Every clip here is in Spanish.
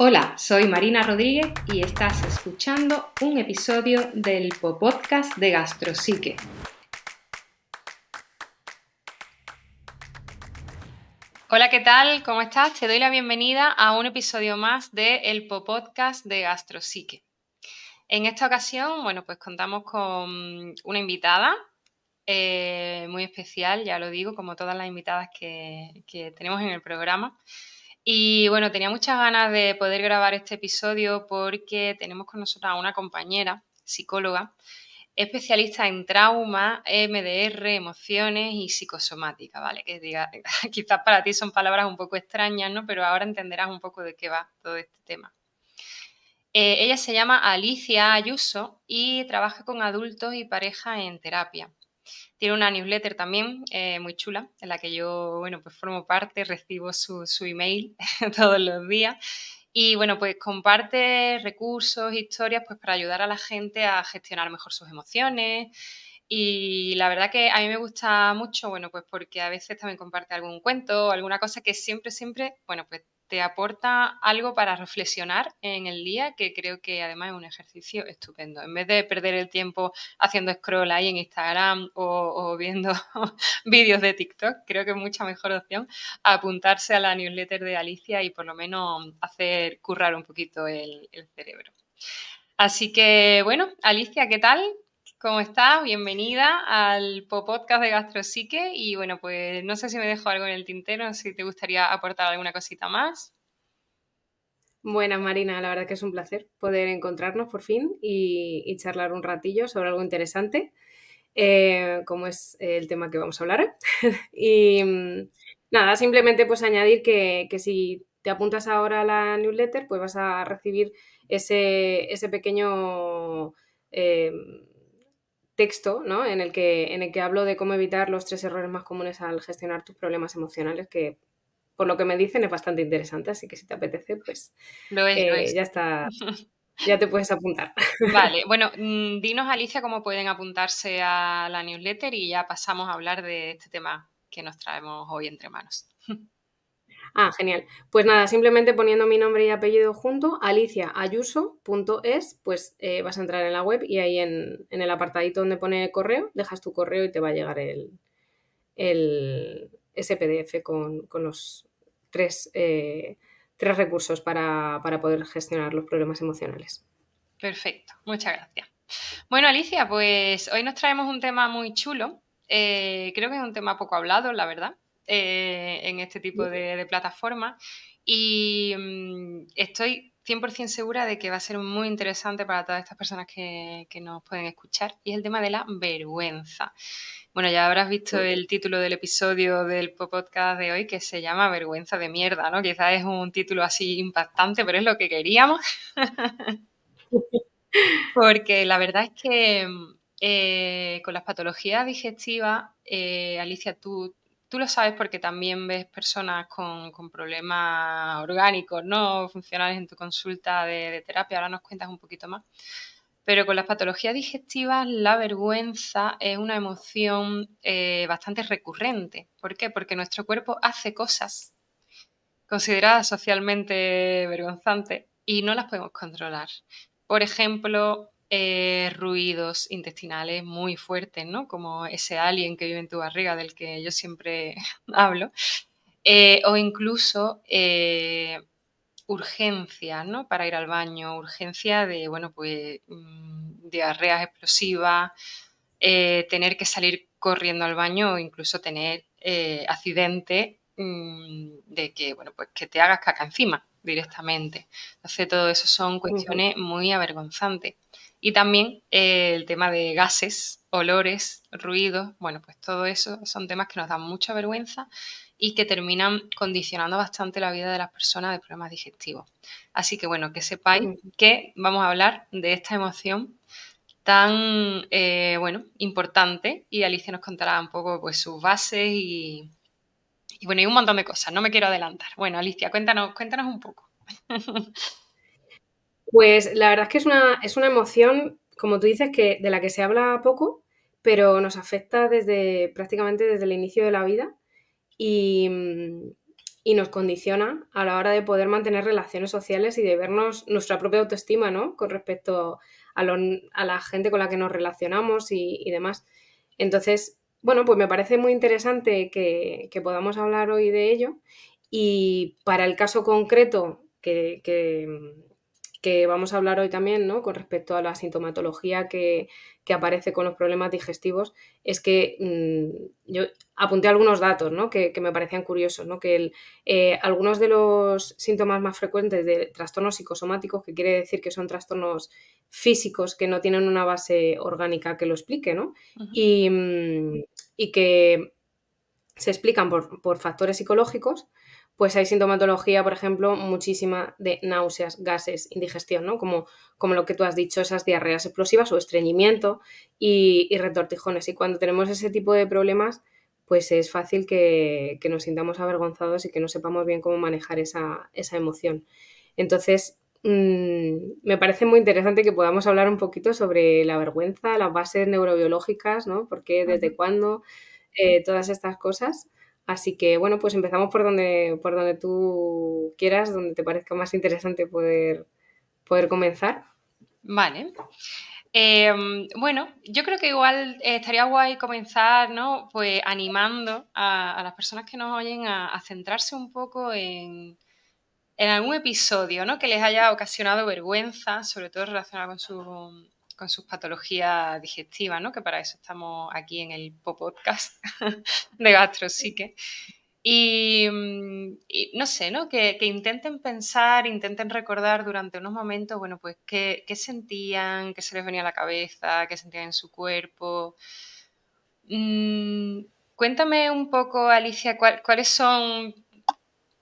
Hola, soy Marina Rodríguez y estás escuchando un episodio del podcast de Gastrosique. Hola, ¿qué tal? ¿Cómo estás? Te doy la bienvenida a un episodio más de El Podcast de Gastrosique. En esta ocasión, bueno, pues contamos con una invitada eh, muy especial, ya lo digo, como todas las invitadas que, que tenemos en el programa. Y bueno, tenía muchas ganas de poder grabar este episodio porque tenemos con nosotros a una compañera, psicóloga, especialista en trauma, MDR, emociones y psicosomática, ¿vale? Que diga, quizás para ti son palabras un poco extrañas, ¿no? Pero ahora entenderás un poco de qué va todo este tema. Eh, ella se llama Alicia Ayuso y trabaja con adultos y parejas en terapia. Tiene una newsletter también eh, muy chula, en la que yo, bueno, pues formo parte, recibo su, su email todos los días. Y bueno, pues comparte recursos, historias, pues para ayudar a la gente a gestionar mejor sus emociones. Y la verdad que a mí me gusta mucho, bueno, pues porque a veces también comparte algún cuento alguna cosa que siempre, siempre, bueno, pues te aporta algo para reflexionar en el día, que creo que además es un ejercicio estupendo. En vez de perder el tiempo haciendo scroll ahí en Instagram o, viendo vídeos de TikTok, creo que es mucha mejor opción apuntarse a la newsletter de Alicia y por lo menos hacer currar un poquito el, el cerebro. Así que, bueno, Alicia, ¿qué tal? ¿Cómo estás? Bienvenida al podcast de Gastrosique y bueno, pues no sé si me dejo algo en el tintero, si te gustaría aportar alguna cosita más. Buenas Marina, la verdad que es un placer poder encontrarnos por fin y, charlar un ratillo sobre algo interesante, eh, como es el tema que vamos a hablar. y mm, nada, simplemente pues añadir que, si te apuntas ahora a la newsletter, pues vas a recibir ese, pequeño... Eh, texto ¿no? en, el que, en el que hablo de cómo evitar los tres errores más comunes al gestionar tus problemas emocionales, que por lo que me dicen es bastante interesante, así que si te apetece, pues eh, ya está. Ya te puedes apuntar. Vale, bueno, mm, dinos Alicia cómo pueden apuntarse a la newsletter y ya pasamos a hablar de este tema que nos traemos hoy entre manos. Ah, genial. Pues nada, simplemente poniendo mi nombre y apellido junto, aliciaayuso.es, pues eh, vas a entrar en la web y ahí en, el apartadito donde pone correo, dejas tu correo y te va a llegar el, el ese PDF con, los tres, eh, tres recursos para, poder gestionar los problemas emocionales. Perfecto, muchas gracias. Bueno, Alicia, pues hoy nos traemos un tema muy chulo. Eh, creo que es un tema poco hablado, la verdad. Eh, en este tipo de, plataformas y mm, estoy 100% segura de que va a ser muy interesante para todas estas personas que, nos pueden escuchar y es el tema de la vergüenza. Bueno, ya habrás visto el título del episodio del podcast de hoy que se llama Vergüenza de mierda, ¿no? Quizás es un título así impactante, pero es lo que queríamos. Porque la verdad es que eh, con las patologías digestivas, eh, Alicia, tú, Tú lo sabes porque también ves personas con, problemas orgánicos, ¿no? Funcionales en tu consulta de, terapia, ahora nos cuentas un poquito más. Pero con las patologías digestivas, la vergüenza es una emoción eh, bastante recurrente. ¿Por qué? Porque nuestro cuerpo hace cosas consideradas socialmente vergonzantes y no las podemos controlar. Por ejemplo, eh, ruidos intestinales muy fuertes, ¿no? Como ese alien que vive en tu barriga del que yo siempre hablo. Eh, o incluso eh, urgencia, ¿no? Para ir al baño, urgencia de, bueno, pues mm, diarreas explosivas, tener que salir corriendo al baño o incluso tener accidente mm, de que, bueno, pues que te hagas caca encima directamente. Entonces, todo eso son cuestiones muy avergonzantes. Y también eh, el tema de gases, olores, ruidos, bueno, pues todo eso son temas que nos dan mucha vergüenza y que terminan condicionando bastante la vida de las personas de problemas digestivos. Así que bueno, que sepáis que vamos a hablar de esta emoción tan, eh, bueno, importante y Alicia nos contará un poco pues sus bases y, y bueno, y un montón de cosas, no me quiero adelantar. Bueno, Alicia, cuéntanos, cuéntanos un poco. Pues la verdad es que es una, es una emoción, como tú dices, que, de la que se habla poco, pero nos afecta desde prácticamente desde el inicio de la vida. Y, y nos condiciona a la hora de poder mantener relaciones sociales y de vernos nuestra propia autoestima, ¿no? Con respecto a, la gente con la que nos relacionamos y, demás. Entonces, bueno, pues me parece muy interesante que, podamos hablar hoy de ello. Y para el caso concreto que, que vamos a hablar hoy también, ¿no? Con respecto a la sintomatología que, aparece con los problemas digestivos, es que mm, yo apunté algunos datos, ¿no? Que, me parecían curiosos, ¿no? Que eh, algunos de los síntomas más frecuentes de trastornos psicosomáticos, que quiere decir que son trastornos físicos que no tienen una base orgánica que lo explique, ¿no? y, mm, y, que se explican por, por factores psicológicos, pues hay sintomatología, por ejemplo, muchísima de náuseas, gases, indigestión, ¿no? Como, como lo que tú has dicho, esas diarreas explosivas o estreñimiento y, retortijones. Y cuando tenemos ese tipo de problemas, pues es fácil que, nos sintamos avergonzados y que no sepamos bien cómo manejar esa, emoción. Entonces, mm, me parece muy interesante que podamos hablar un poquito sobre la vergüenza, las bases neurobiológicas, ¿no? ¿Por qué, desde cuándo? Eh, todas estas cosas. Así que bueno, pues empezamos por donde, por donde tú quieras, donde te parezca más interesante poder, poder comenzar. Vale. Em, bueno, yo creo que igual estaría guay comenzar, ¿no? Pues animando a, las personas que nos oyen a, centrarse un poco en, en, algún episodio, ¿no? Que les haya ocasionado vergüenza, sobre todo relacionado con su, con sus patologías digestivas, ¿no? Que para eso estamos aquí en el podcast de GastroPsique. Y, mm, y, no sé, ¿no? Que, intenten pensar, intenten recordar durante unos momentos, bueno, pues qué, sentían, qué se les venía a la cabeza, qué sentían en su cuerpo. Mm, cuéntame un poco, Alicia, cuáles son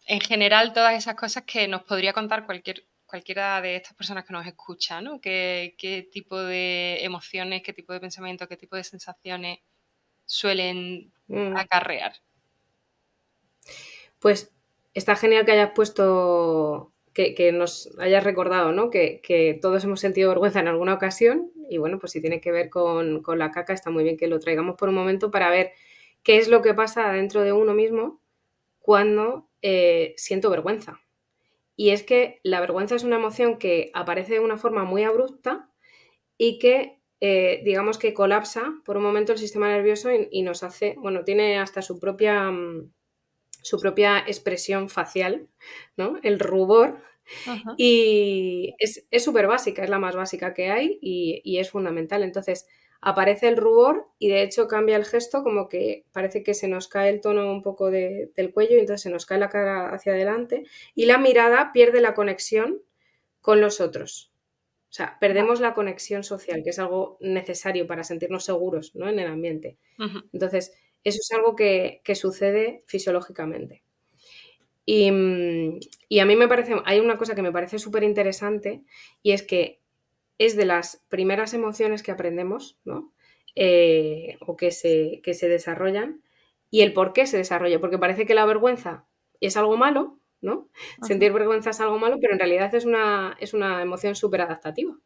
en general todas esas cosas que nos podría contar cualquier cualquiera de estas personas que nos escucha, ¿no? ¿Qué, tipo de emociones, qué tipo de pensamientos, qué tipo de sensaciones suelen mm. acarrear? Pues está genial que hayas puesto, que, nos hayas recordado, ¿no? Que, todos hemos sentido vergüenza en alguna ocasión y bueno, pues si tiene que ver con, la caca, está muy bien que lo traigamos por un momento para ver qué es lo que pasa dentro de uno mismo cuando eh, siento vergüenza. Y es que la vergüenza es una emoción que aparece de una forma muy abrupta y que, eh, digamos que colapsa por un momento el sistema nervioso y, nos hace, bueno, tiene hasta su propia, mm, su propia expresión facial, ¿no? El rubor. Y es súper básica, es la más básica que hay y, y es fundamental. Entonces, aparece el rubor y de hecho cambia el gesto como que parece que se nos cae el tono un poco del cuello y entonces se nos cae la cara hacia adelante y la mirada pierde la conexión con los otros. O sea, perdemos la conexión social, que es algo necesario para sentirnos seguros ¿no? en el ambiente. Entonces, eso es algo que, sucede fisiológicamente. Y, y, a mí me parece, hay una cosa que me parece súper interesante y es que es de las primeras emociones que aprendemos, ¿no? Eh, o que se, se desarrollan, y el por qué se desarrolla, porque parece que la vergüenza es algo malo, ¿no? Sentir vergüenza es algo malo, pero en realidad es una, es una emoción súper adaptativa,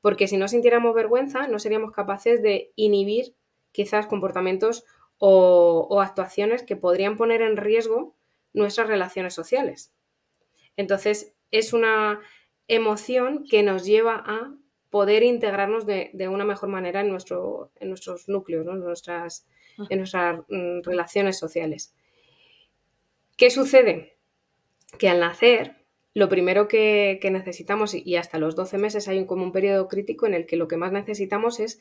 porque si no sintiéramos vergüenza, no seríamos capaces de inhibir quizás comportamientos o, o actuaciones que podrían poner en riesgo nuestras relaciones sociales. Entonces, es una emoción que nos lleva a poder integrarnos de, una mejor manera en, nuestro, en nuestros núcleos, en nuestras, en nuestras mm, relaciones sociales. ¿Qué sucede? Que al nacer, lo primero que, necesitamos, y hasta los 12 meses hay un, como un periodo crítico en el que lo que más necesitamos es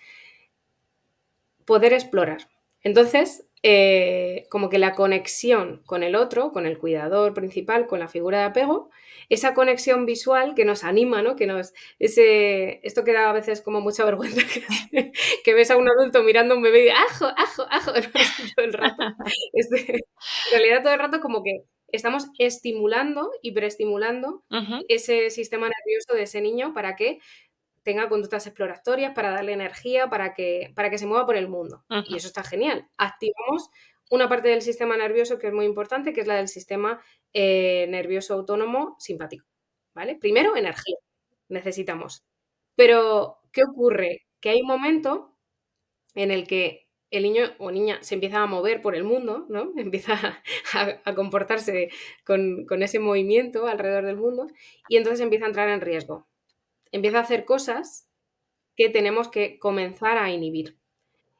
poder explorar. Entonces, eh, como que la conexión con el otro, con el cuidador principal, con la figura de apego, esa conexión visual que nos anima, ¿no? Que nos, ese, esto que da a veces como mucha vergüenza, que, ves a un adulto mirando a un bebé y ajo, ajo, ajo, todo el rato. Este, en realidad todo el rato como que estamos estimulando y preestimulando ese sistema nervioso de ese niño para que tenga conductas exploratorias, para darle energía, para que, para que se mueva por el mundo. Y eso está genial. Activamos una parte del sistema nervioso que es muy importante, que es la del sistema eh, nervioso autónomo simpático. ¿Vale? Primero, energía. Necesitamos. Pero, ¿qué ocurre? Que hay un momento en el que el niño o niña se empieza a mover por el mundo, ¿no? Empieza a, comportarse con, con, ese movimiento alrededor del mundo y entonces empieza a entrar en riesgo. Empieza a hacer cosas que tenemos que comenzar a inhibir.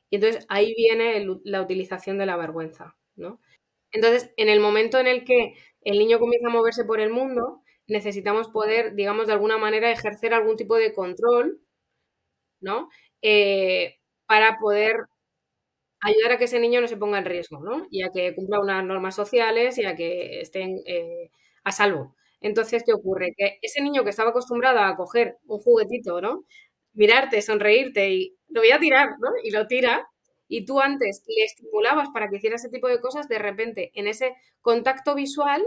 Y entonces ahí viene la utilización de la vergüenza, ¿no? Entonces, en el momento en el que el niño comienza a moverse por el mundo, necesitamos poder, digamos, de alguna manera ejercer algún tipo de control, ¿no? Eh, para poder ayudar a que ese niño no se ponga en riesgo, ¿no? Y a que cumpla unas normas sociales y a que estén eh, a salvo. Entonces, ¿qué ocurre? Que ese niño que estaba acostumbrado a coger un juguetito, ¿no? Mirarte, sonreírte y lo voy a tirar, ¿no? Y lo tira. Y tú antes le estimulabas para que hiciera ese tipo de cosas, de repente, en ese contacto visual,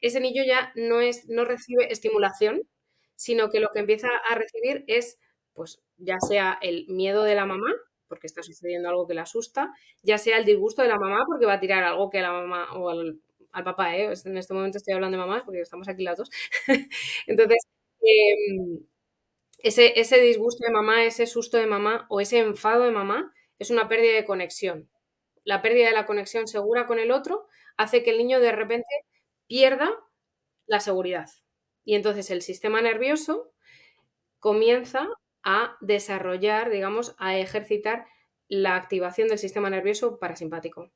ese niño ya no, es, no recibe estimulación, sino que lo que empieza a recibir es, pues, ya sea el miedo de la mamá, porque está sucediendo algo que le asusta, ya sea el disgusto de la mamá porque va a tirar algo que la mamá o al, papá, ¿eh? en este momento estoy hablando de mamás porque estamos aquí las dos. Entonces, em, ese, ese disgusto de mamá, ese susto de mamá o ese enfado de mamá es una pérdida de conexión. La pérdida de la conexión segura con el otro hace que el niño de repente pierda la seguridad. Y entonces el sistema nervioso comienza a desarrollar, digamos, a ejercitar la activación del sistema nervioso parasimpático.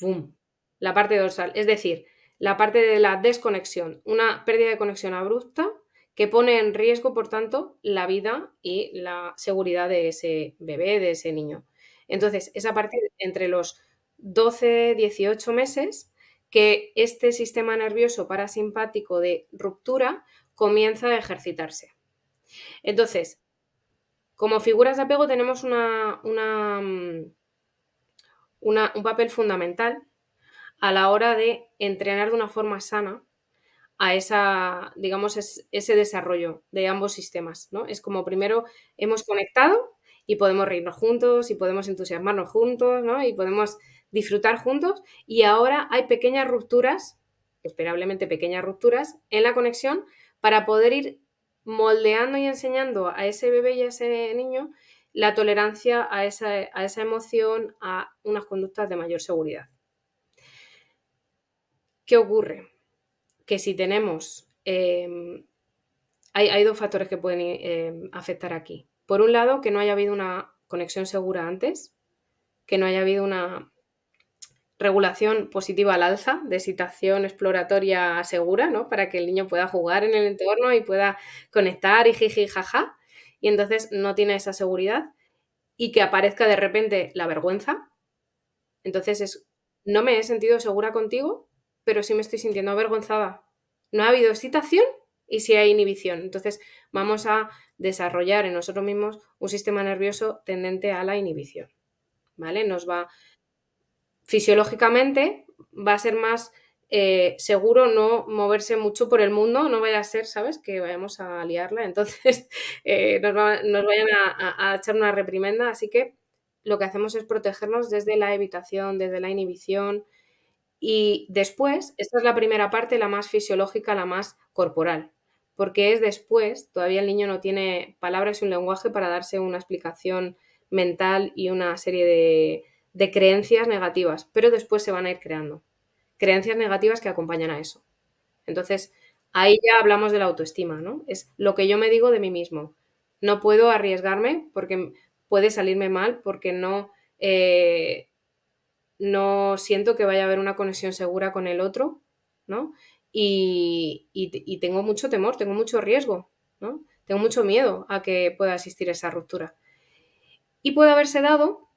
¡Bum! La parte dorsal, es decir, la parte de la desconexión, una pérdida de conexión abrupta que pone en riesgo, por tanto, la vida y la seguridad de ese bebé, de ese niño. Entonces, es a partir entre los 12, 18 meses que este sistema nervioso parasimpático de ruptura comienza a ejercitarse. Entonces, como figuras de apego tenemos una, mm, un papel fundamental a la hora de entrenar de una forma sana a esa, digamos, ese desarrollo de ambos sistemas, ¿no? Es como primero hemos conectado y podemos reírnos juntos y podemos entusiasmarnos juntos, ¿no? Y podemos disfrutar juntos y ahora hay pequeñas rupturas, esperablemente pequeñas rupturas en la conexión para poder ir moldeando y enseñando a ese bebé y a ese niño la tolerancia a esa, a esa emoción, a unas conductas de mayor seguridad. ¿Qué ocurre? Que si tenemos... Em, hay, dos factores que pueden em, afectar aquí. Por un lado, que no haya habido una conexión segura antes, que no haya habido una regulación positiva al alza, de excitación exploratoria segura, ¿no? Para que el niño pueda jugar en el entorno y pueda conectar y jiji, jaja. Y entonces no tiene esa seguridad y que aparezca de repente la vergüenza. Entonces es, no me he sentido segura contigo, pero sí me estoy sintiendo avergonzada. No ha habido excitación y sí hay inhibición. Entonces vamos a desarrollar en nosotros mismos un sistema nervioso tendente a la inhibición. ¿Vale? Nos va fisiológicamente va a ser más eh, seguro no moverse mucho por el mundo, no vaya a ser, ¿sabes? Que vayamos a liarla, entonces eh, nos, vayan a, echar una reprimenda, así que lo que hacemos es protegernos desde la evitación, desde la inhibición y después, esta es la primera parte, la más fisiológica, la más corporal, porque es después, todavía el niño no tiene palabras y un lenguaje para darse una explicación mental y una serie de, de creencias negativas, pero después se van a ir creando. Creencias negativas que acompañan a eso. Entonces, ahí ya hablamos de la autoestima, ¿no? Es lo que yo me digo de mí mismo. No puedo arriesgarme porque puede salirme mal, porque no, eh, no siento que vaya a haber una conexión segura con el otro, ¿no? Y, y, tengo mucho temor, tengo mucho riesgo, ¿no? Tengo mucho miedo a que pueda existir esa ruptura. Y puede haberse dado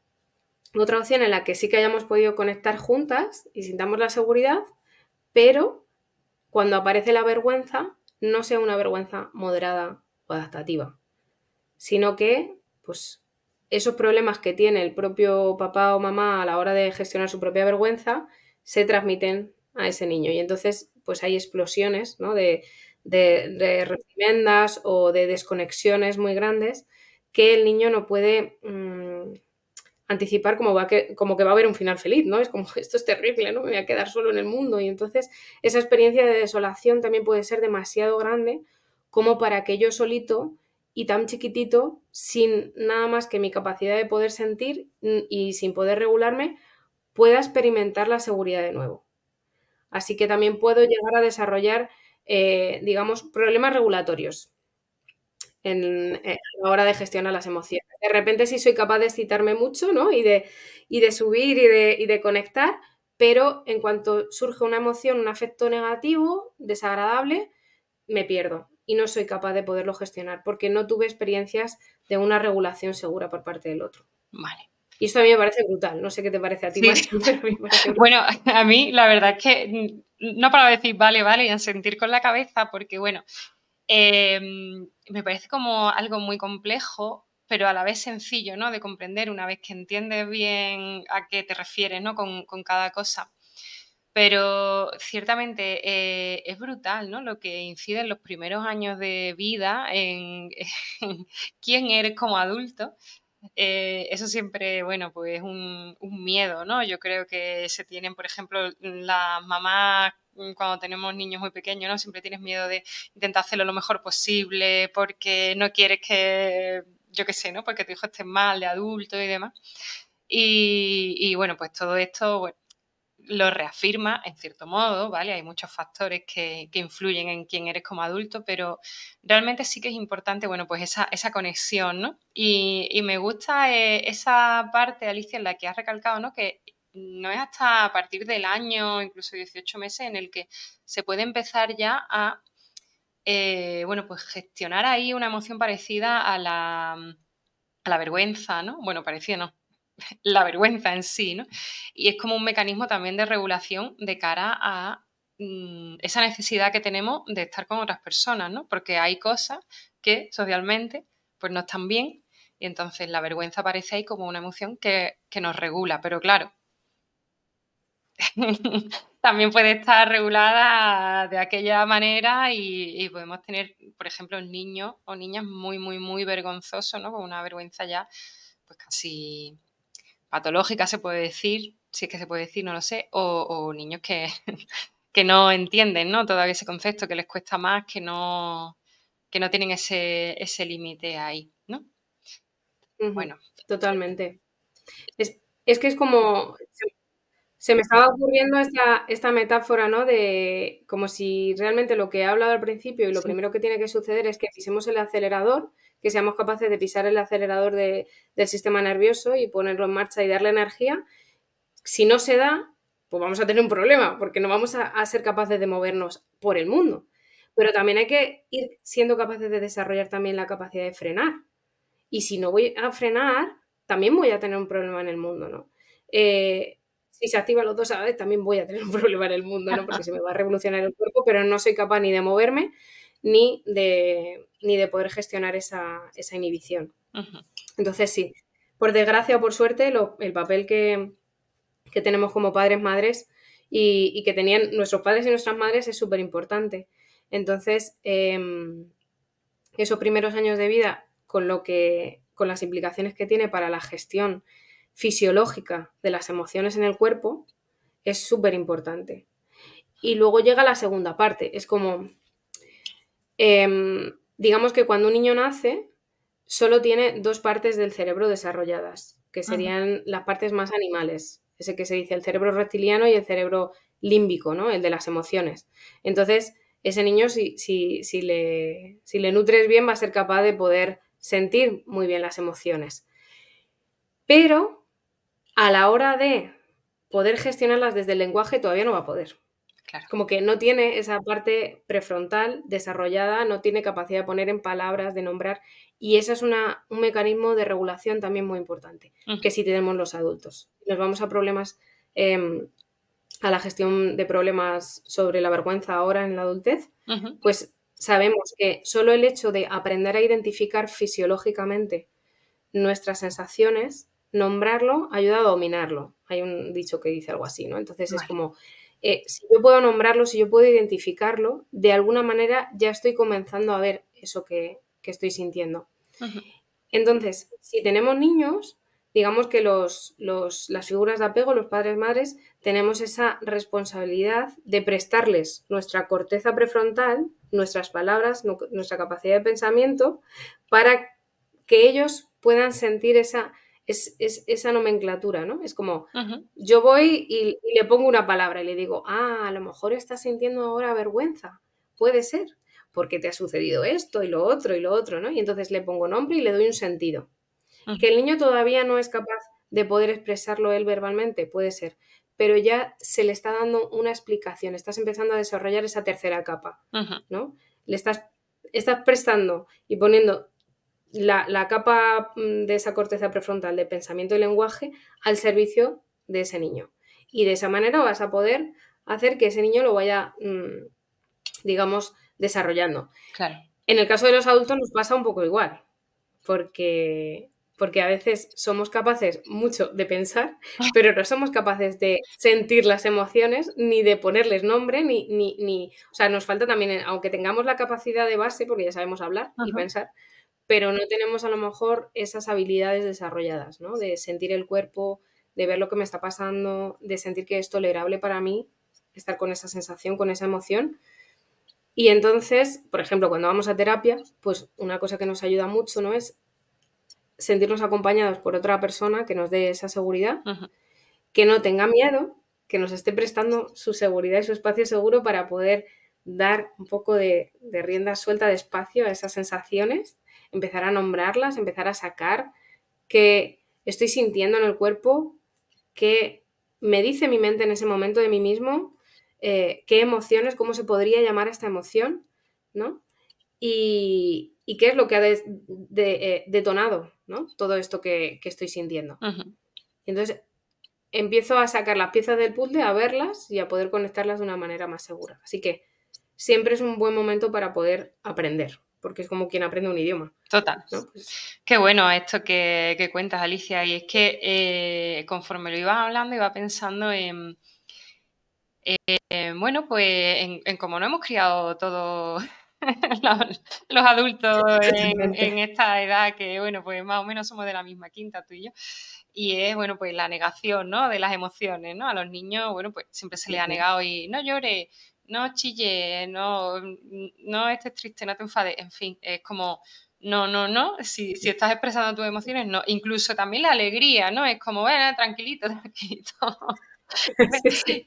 otra opción en la que sí que hayamos podido conectar juntas y sintamos la seguridad, pero cuando aparece la vergüenza, no sea una vergüenza moderada o adaptativa, sino que, pues, esos problemas que tiene el propio papá o mamá a la hora de gestionar su propia vergüenza se transmiten a ese niño. Y entonces, pues hay explosiones ¿no? de, de, reprimendas o de desconexiones muy grandes que el niño no puede mm, anticipar como, va que, como que va a haber un final feliz, ¿no? Es como, esto es terrible, ¿no? Me voy a quedar solo en el mundo. Y entonces esa experiencia de desolación también puede ser demasiado grande como para que yo solito y tan chiquitito sin nada más que mi capacidad de poder sentir y sin poder regularme, pueda experimentar la seguridad de nuevo. Así que también puedo llegar a desarrollar, eh, digamos, problemas regulatorios en, a la hora de gestionar las emociones. De repente sí soy capaz de excitarme mucho, ¿no? Y de, y de subir y de, y de conectar, pero en cuanto surge una emoción, un afecto negativo, desagradable, me pierdo y no soy capaz de poderlo gestionar porque no tuve experiencias de una regulación segura por parte del otro. Vale. Y esto a mí me parece brutal. No sé qué te parece a ti, Bueno, a mí la verdad es que no para decir vale, vale y a sentir con la cabeza, porque bueno, em, me parece como algo muy complejo, pero a la vez sencillo, ¿no? De comprender una vez que entiendes bien a qué te refieres, ¿no? Con, con cada cosa. Pero ciertamente eh, es brutal, ¿no? Lo que incide en los primeros años de vida, en, quién eres como adulto. Eh, eso siempre, bueno, pues es un, miedo, ¿no? Yo creo que se tienen, por ejemplo, las mamás mm, cuando tenemos niños muy pequeños, ¿no? Siempre tienes miedo de intentar hacerlo lo mejor posible porque no quieres que, yo qué sé, ¿no? Porque tu hijo esté mal de adulto y demás. Y, y bueno, pues todo esto, bueno, lo reafirma en cierto modo, ¿vale? Hay muchos factores que, influyen en quién eres como adulto, pero realmente sí que es importante, bueno, pues esa, esa conexión, ¿no? Y, me gusta eh, esa parte, Alicia, en la que has recalcado, ¿no? Que no es hasta a partir del año, incluso 18 meses, en el que se puede empezar ya a, eh, bueno, pues gestionar ahí una emoción parecida a la, a la vergüenza, ¿no? Bueno, parecida no, la vergüenza en sí, ¿no? Y es como un mecanismo también de regulación de cara a mm, esa necesidad que tenemos de estar con otras personas, ¿no? Porque hay cosas que socialmente pues no están bien y entonces la vergüenza aparece ahí como una emoción que, nos regula, pero claro, también puede estar regulada de aquella manera y, y, podemos tener, por ejemplo, niños o niñas muy, muy, muy vergonzosos, ¿no? Con una vergüenza ya pues casi patológica, se puede decir, si es que se puede decir, no lo sé, o, niños que, que, no entienden ¿no? todavía ese concepto, que les cuesta más, que no, que no tienen ese, ese límite ahí, ¿no? Bueno. Totalmente. Es, que es como, se, me estaba ocurriendo esta, esta, metáfora, ¿no? De como si realmente lo que he hablado al principio y lo primero que tiene que suceder es que pisemos el acelerador que seamos capaces de pisar el acelerador del sistema nervioso y ponerlo en marcha y darle energía. Si no se da, pues vamos a tener un problema, porque no vamos a, ser capaces de movernos por el mundo. Pero también hay que ir siendo capaces de desarrollar también la capacidad de frenar. Y si no voy a frenar, también voy a tener un problema en el mundo, ¿no? Eh, si se activan los dos a la vez, también voy a tener un problema en el mundo, ¿no? Porque se me va a revolucionar el cuerpo, pero no soy capaz ni de moverme ni de, ni de poder gestionar esa, inhibición. Entonces, sí, por desgracia o por suerte, el papel que, tenemos como padres, madres y, que tenían nuestros padres y nuestras madres es súper importante. Entonces, em, esos primeros años de vida, con lo que, con las implicaciones que tiene para la gestión fisiológica de las emociones en el cuerpo, es súper importante. Y luego llega la segunda parte, es como Em, digamos que cuando un niño nace, solo tiene dos partes del cerebro desarrolladas, que serían las partes más animales, ese que se dice el cerebro reptiliano y el cerebro límbico, ¿no? El de las emociones. Entonces, ese niño, si, si, le, si le nutres bien, va a ser capaz de poder sentir muy bien las emociones. Pero a la hora de poder gestionarlas desde el lenguaje, todavía no va a poder. Como que no tiene esa parte prefrontal desarrollada, no tiene capacidad de poner en palabras, de nombrar. Y ese es un mecanismo de regulación también muy importante, que si tenemos los adultos. Nos vamos a problemas, em, a la gestión de problemas sobre la vergüenza ahora en la adultez, pues sabemos que solo el hecho de aprender a identificar fisiológicamente nuestras sensaciones, nombrarlo, ayuda a dominarlo. Hay un dicho que dice algo así, ¿no? Entonces es como eh, si yo puedo nombrarlo, si yo puedo identificarlo, de alguna manera ya estoy comenzando a ver eso que, estoy sintiendo. Entonces, si tenemos niños, digamos que los, las figuras de apego, los padres madres, tenemos esa responsabilidad de prestarles nuestra corteza prefrontal, nuestras palabras, nuestra capacidad de pensamiento, para que ellos puedan sentir esa, es, esa nomenclatura, ¿no? Es como, yo voy y, le pongo una palabra y le digo, ah, a lo mejor estás sintiendo ahora vergüenza, puede ser, porque te ha sucedido esto y lo otro y lo otro, ¿no? Y entonces le pongo nombre y le doy un sentido. Que el niño todavía no es capaz de poder expresarlo él verbalmente, puede ser, pero ya se le está dando una explicación, estás empezando a desarrollar esa tercera capa, ¿no? Le estás, estás prestando y poniendo la, capa mm, de esa corteza prefrontal de pensamiento y lenguaje al servicio de ese niño. Y de esa manera vas a poder hacer que ese niño lo vaya, mm, digamos, desarrollando. Claro. En el caso de los adultos nos pasa un poco igual, porque, porque a veces somos capaces mucho de pensar, pero no somos capaces de sentir las emociones, ni de ponerles nombre, ni, ni, ni o sea, nos falta también, aunque tengamos la capacidad de base, porque ya sabemos hablar y pensar, pero no tenemos a lo mejor esas habilidades desarrolladas, ¿no? De sentir el cuerpo, de ver lo que me está pasando, de sentir que es tolerable para mí estar con esa sensación, con esa emoción. Y entonces, por ejemplo, cuando vamos a terapia, pues una cosa que nos ayuda mucho, ¿no? Es sentirnos acompañados por otra persona que nos dé esa seguridad, que no tenga miedo, que nos esté prestando su seguridad y su espacio seguro para poder dar un poco de, de rienda suelta de espacio a esas sensaciones empezar a nombrarlas, empezar a sacar qué estoy sintiendo en el cuerpo, qué me dice mi mente en ese momento de mí mismo, eh, qué emociones, cómo se podría llamar esta emoción, ¿no? Y, qué es lo que ha eh, detonado, ¿no? Todo esto que, estoy sintiendo. Y entonces empiezo a sacar las piezas del puzzle, a verlas y a poder conectarlas de una manera más segura. Así que siempre es un buen momento para poder aprender porque es como quien aprende un idioma. Total. Pues Qué bueno esto que, cuentas, Alicia. Y es que eh, conforme lo ibas hablando, iba pensando en, bueno, pues en, cómo no hemos criado todos los, adultos en, esta edad, que bueno, pues más o menos somos de la misma quinta tú y yo. Y es, bueno, pues la negación, ¿no? De las emociones, ¿no? A los niños, bueno, pues siempre se les ha negado y no llore, no chille, no, no estés triste, no te enfades, en fin, es como, no, no, no, si, si estás expresando tus emociones, no, incluso también la alegría, ¿no? Es como, bueno, tranquilito, tranquilito.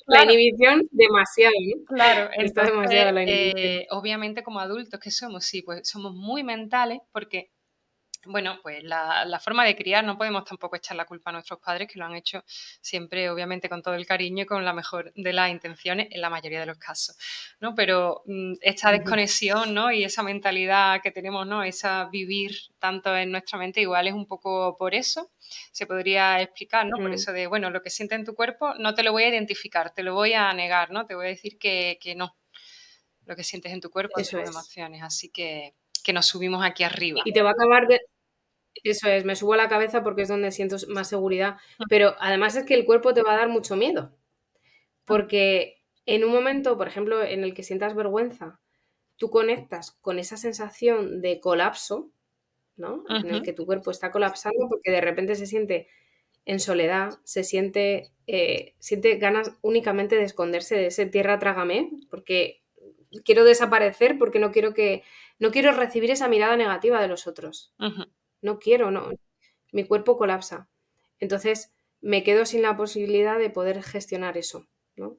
La inhibición demasiado, ¿no? Claro, está demasiado la inhibición. Eh, obviamente como adultos que somos, sí, pues somos muy mentales porque bueno, pues la, forma de criar no podemos tampoco echar la culpa a nuestros padres, que lo han hecho siempre, obviamente, con todo el cariño y con la mejor de las intenciones en la mayoría de los casos, ¿no? Pero mm, esta desconexión, ¿no? Y esa mentalidad que tenemos, ¿no? Esa vivir tanto en nuestra mente, igual es un poco por eso, se podría explicar, ¿no? Por mm. eso de, bueno, lo que siente en tu cuerpo no te lo voy a identificar, te lo voy a negar, ¿no? Te voy a decir que, no, lo que sientes en tu cuerpo son emociones, así que que nos subimos aquí arriba. Y te va a acabar de, eso es, me subo a la cabeza porque es donde siento más seguridad, ah. pero además es que el cuerpo te va a dar mucho miedo, porque en un momento, por ejemplo, en el que sientas vergüenza, tú conectas con esa sensación de colapso, ¿no? En el que tu cuerpo está colapsando porque de repente se siente en soledad, se siente, eh, siente ganas únicamente de esconderse de ese tierra trágame, porque quiero desaparecer, porque no quiero que, no quiero recibir esa mirada negativa de los otros no quiero, no, mi cuerpo colapsa. Entonces me quedo sin la posibilidad de poder gestionar eso, ¿no?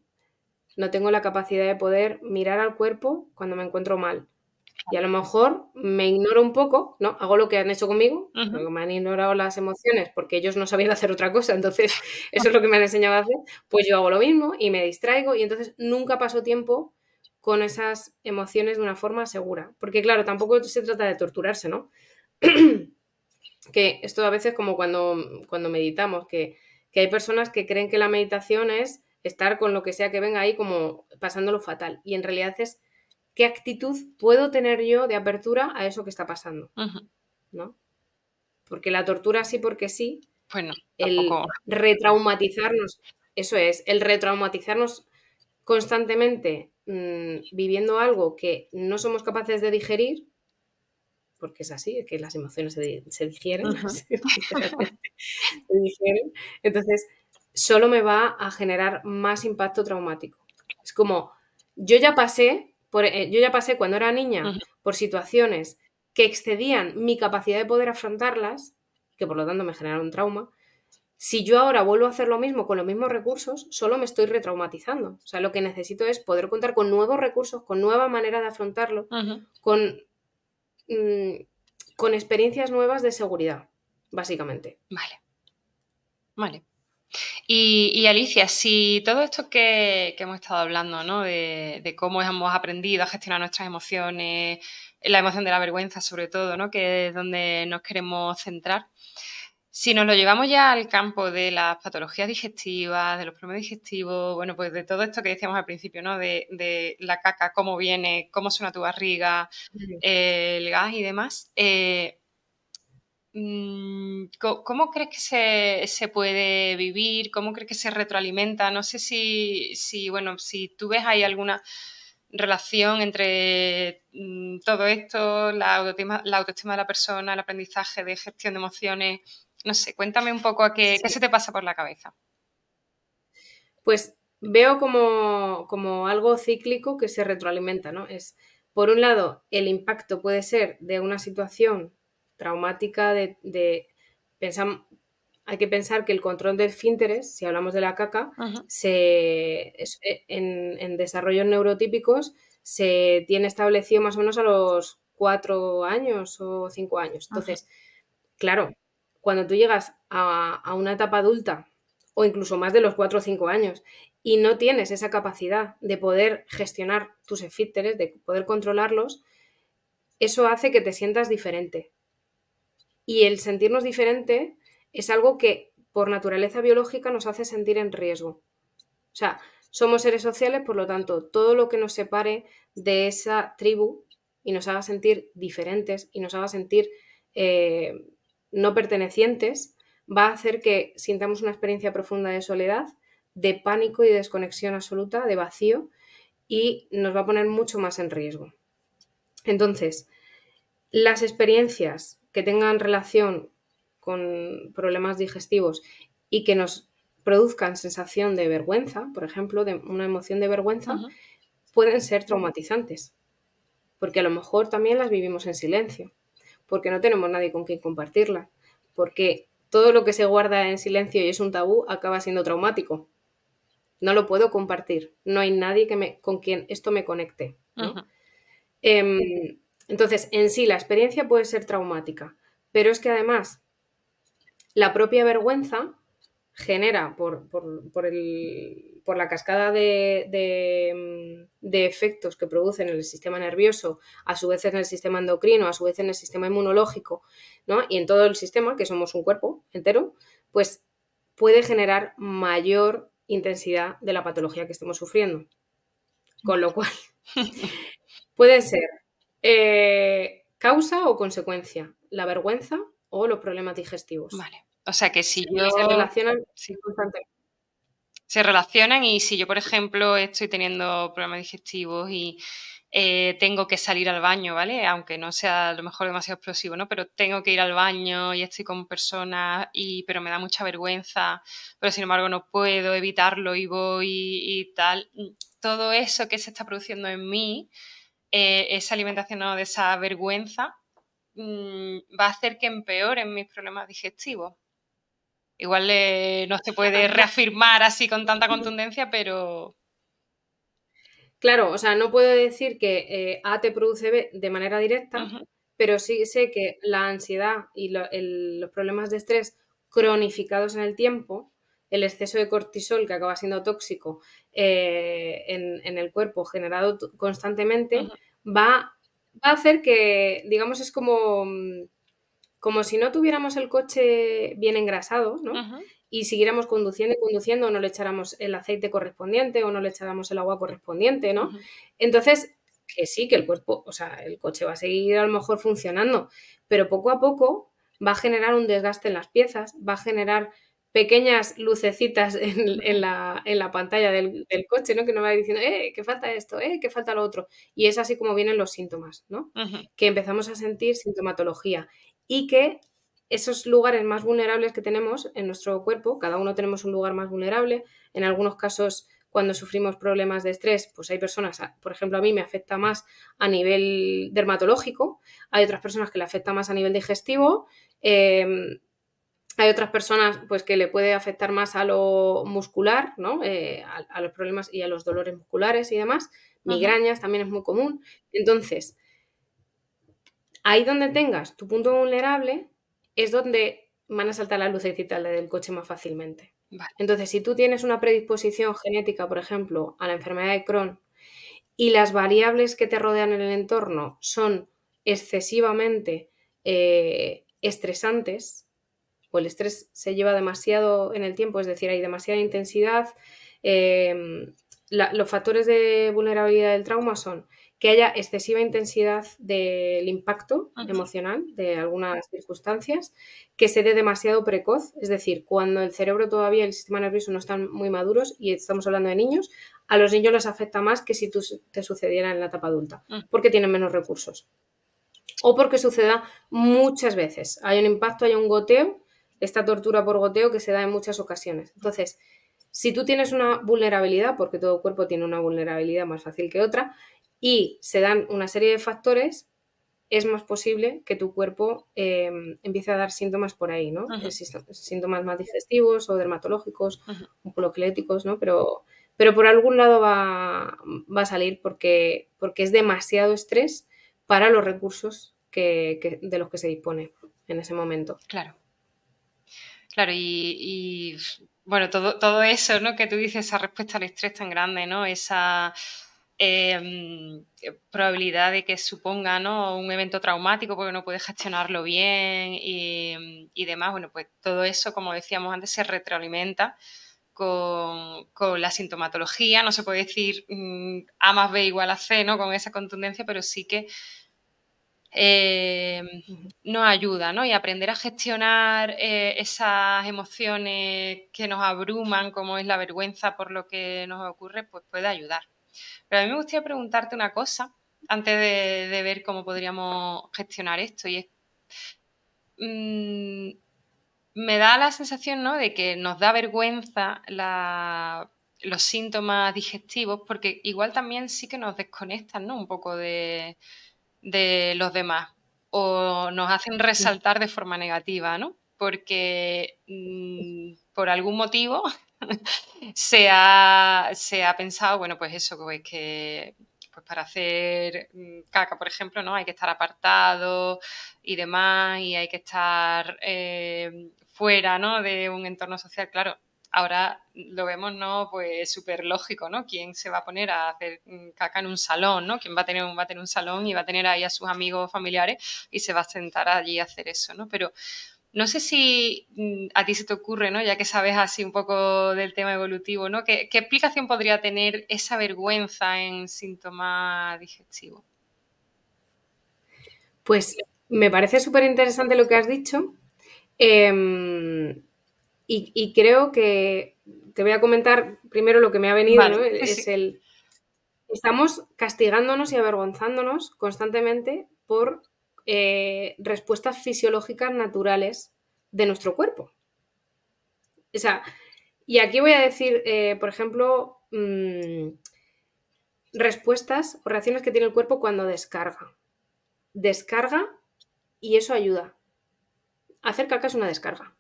No tengo la capacidad de poder mirar al cuerpo cuando me encuentro mal. Y a lo mejor me ignoro un poco, ¿no? Hago lo que han hecho conmigo, me han ignorado las emociones porque ellos no sabían hacer otra cosa, entonces eso es lo que me han enseñado a hacer, pues yo hago lo mismo y me distraigo y entonces nunca paso tiempo con esas emociones de una forma segura. Porque claro, tampoco se trata de torturarse, ¿no? que esto a veces como cuando, cuando meditamos, que, hay personas que creen que la meditación es estar con lo que sea que venga ahí como pasándolo fatal. Y en realidad es qué actitud puedo tener yo de apertura a eso que está pasando. ¿No? Porque la tortura sí porque sí. Bueno, el retraumatizarnos, eso es, el retraumatizarnos constantemente mm, viviendo algo que no somos capaces de digerir, porque es así, es que las emociones se, digieren, se digieren. Entonces, solo me va a generar más impacto traumático. Es como, yo ya pasé, por, eh, yo ya pasé cuando era niña por situaciones que excedían mi capacidad de poder afrontarlas, que por lo tanto me generaron un trauma. Si yo ahora vuelvo a hacer lo mismo con los mismos recursos, solo me estoy retraumatizando. O sea, lo que necesito es poder contar con nuevos recursos, con nueva manera de afrontarlo, con, mm, con experiencias nuevas de seguridad, básicamente. Vale. Vale. Y, Alicia, si todo esto que, hemos estado hablando, ¿no? De, cómo hemos aprendido a gestionar nuestras emociones, la emoción de la vergüenza sobre todo, ¿no? Que es donde nos queremos centrar. Si nos lo llevamos ya al campo de las patologías digestivas, de los problemas digestivos, bueno, pues de todo esto que decíamos al principio, ¿no? De, la caca, cómo viene, cómo suena tu barriga, el gas y demás. Eh, Mm, ¿Cómo crees que se, puede vivir? ¿Cómo crees que se retroalimenta? No sé si, si, bueno, si tú ves ahí alguna relación entre mm, todo esto, la autoestima, la autoestima de la persona, el aprendizaje de gestión de emociones. No sé, cuéntame un poco a qué, qué se te pasa por la cabeza. Pues veo como, como algo cíclico que se retroalimenta, ¿no? Es, por un lado, el impacto puede ser de una situación traumática de, hay que pensar que el control de esfínteres, si hablamos de la caca, se, eh, en, desarrollos neurotípicos se tiene establecido más o menos a los cuatro años o cinco años. Entonces, claro, cuando tú llegas a, una etapa adulta o incluso más de los cuatro o cinco años y no tienes esa capacidad de poder gestionar tus esfínteres, de poder controlarlos, eso hace que te sientas diferente, y el sentirnos diferente es algo que por naturaleza biológica nos hace sentir en riesgo. O sea, somos seres sociales, por lo tanto, todo lo que nos separe de esa tribu y nos haga sentir diferentes y nos haga sentir eh, no pertenecientes, va a hacer que sintamos una experiencia profunda de soledad, de pánico y desconexión absoluta, de vacío, y nos va a poner mucho más en riesgo. Entonces, las experiencias que tengan relación con problemas digestivos y que nos produzcan sensación de vergüenza, por ejemplo, de una emoción de vergüenza, pueden ser traumatizantes. Porque a lo mejor también las vivimos en silencio, porque no tenemos nadie con quien compartirla, porque todo lo que se guarda en silencio y es un tabú acaba siendo traumático. No lo puedo compartir, no hay nadie que me, con quien esto me conecte. Entonces, en sí, la experiencia puede ser traumática, pero es que además la propia vergüenza genera por, la cascada de, efectos que producen en el sistema nervioso, a su vez en el sistema endocrino, a su vez en el sistema inmunológico, ¿no? y en todo el sistema, que somos un cuerpo entero, pues puede generar mayor intensidad de la patología que estemos sufriendo. Con lo cual, puede ser eh, ¿Causa o consecuencia? ¿La vergüenza o los problemas digestivos? Vale. O sea que si yo. Se relacionan Se relacionan y si yo, por ejemplo, estoy teniendo problemas digestivos y eh, tengo que salir al baño, ¿vale? Aunque no sea a lo mejor demasiado explosivo, ¿no? Pero tengo que ir al baño y estoy con personas, y, pero me da mucha vergüenza, pero sin embargo no puedo evitarlo y voy y tal. Todo eso que se está produciendo en mí eh, esa alimentación de esa vergüenza mm, va a hacer que empeoren mis problemas digestivos. Igual eh, no se puede reafirmar así con tanta contundencia, pero... Claro, o sea, no puedo decir que eh, A te produce B de manera directa, pero sí sé que la ansiedad y los problemas de estrés cronificados en el tiempo, el exceso de cortisol que acaba siendo tóxico en, el cuerpo generado constantemente, va, a hacer que, digamos, es como, mm, como si no tuviéramos el coche bien engrasado, ¿no? Y siguiéramos conduciendo y conduciendo, o no le echáramos el aceite correspondiente o no le echáramos el agua correspondiente, ¿no? Entonces, que sí, que el cuerpo, o sea, el coche va a seguir a lo mejor funcionando, pero poco a poco va a generar un desgaste en las piezas, va a generar pequeñas lucecitas en, la, pantalla del, coche, ¿no? Que nos va diciendo, eh, que falta esto, eh, que falta lo otro. Y es así como vienen los síntomas, ¿no? Que empezamos a sentir sintomatología y que esos lugares más vulnerables que tenemos en nuestro cuerpo, cada uno tenemos un lugar más vulnerable, en algunos casos cuando sufrimos problemas de estrés, pues hay personas, por ejemplo, a mí me afecta más a nivel dermatológico, hay otras personas que le afecta más a nivel digestivo, em, hay otras personas pues que le puede afectar más a lo muscular, ¿no? Eh, a, los problemas y a los dolores musculares y demás. Migrañas también es muy común. Entonces, ahí donde tengas tu punto vulnerable es donde van a saltar las lucecitas del coche más fácilmente. Entonces, si tú tienes una predisposición genética, por ejemplo, a la enfermedad de Crohn y las variables que te rodean en el entorno son excesivamente eh, estresantes, el estrés se lleva demasiado en el tiempo, es decir, hay demasiada intensidad. Em, los factores de vulnerabilidad del trauma son que haya excesiva intensidad del impacto emocional de algunas circunstancias, que se dé demasiado precoz, es decir, cuando el cerebro todavía y el sistema nervioso no están muy maduros, y estamos hablando de niños, a los niños les afecta más que si te sucediera en la etapa adulta, porque tienen menos recursos. O porque suceda muchas veces. Hay un impacto, hay un goteo esta tortura por goteo que se da en muchas ocasiones. Entonces, si tú tienes una vulnerabilidad, porque todo cuerpo tiene una vulnerabilidad más fácil que otra, y se dan una serie de factores, es más posible que tu cuerpo em, empiece a dar síntomas por ahí, ¿no? Síntomas más digestivos o dermatológicos, uh ¿no? Pero, pero por algún lado va, a salir porque, porque es demasiado estrés para los recursos que, de los que se dispone en ese momento. Claro. Claro, y, bueno, todo, todo eso, ¿no? Que tú dices, esa respuesta al estrés tan grande, ¿no? Esa em, probabilidad de que suponga ¿no? un evento traumático porque no puedes gestionarlo bien y, demás, bueno, pues todo eso, como decíamos antes, se retroalimenta con, la sintomatología. No se puede decir mm, A más B igual a C, ¿no? Con esa contundencia, pero sí que eh, nos ayuda, ¿no? Y aprender a gestionar eh, esas emociones que nos abruman, como es la vergüenza por lo que nos ocurre, pues puede ayudar. Pero a mí me gustaría preguntarte una cosa antes de, ver cómo podríamos gestionar esto, y es, mm, me da la sensación, ¿no? De que nos da vergüenza los síntomas digestivos, porque igual también sí que nos desconectan, ¿no? Un poco de de los demás o nos hacen resaltar de forma negativa, ¿no? Porque mm, por algún motivo se, ha, pensado, bueno, pues eso, pues que pues para hacer mm, caca, por ejemplo, ¿no? Hay que estar apartado y demás, y hay que estar eh, fuera, ¿no? De un entorno social. Claro, ahora lo vemos, ¿no? Pues súper lógico, ¿no? ¿Quién se va a poner a hacer caca en un salón, ¿no? ¿Quién va a tener, va a tener un salón y va a tener ahí a sus amigos familiares y se va a sentar allí a hacer eso, ¿no? Pero no sé si mm, a ti se te ocurre, ¿no? Ya que sabes así un poco del tema evolutivo, ¿no? ¿Qué, qué explicación podría tener esa vergüenza en síntoma digestivo? Pues me parece súper interesante lo que has dicho. Eh, y, creo que te voy a comentar primero lo que me ha venido, ¿no? Es el. Estamos castigándonos y avergonzándonos constantemente por eh, respuestas fisiológicas naturales de nuestro cuerpo. O sea, y aquí voy a decir, eh, por ejemplo, mm, respuestas o reacciones que tiene el cuerpo cuando descarga. Descarga y eso ayuda. Hacer caca es una descarga.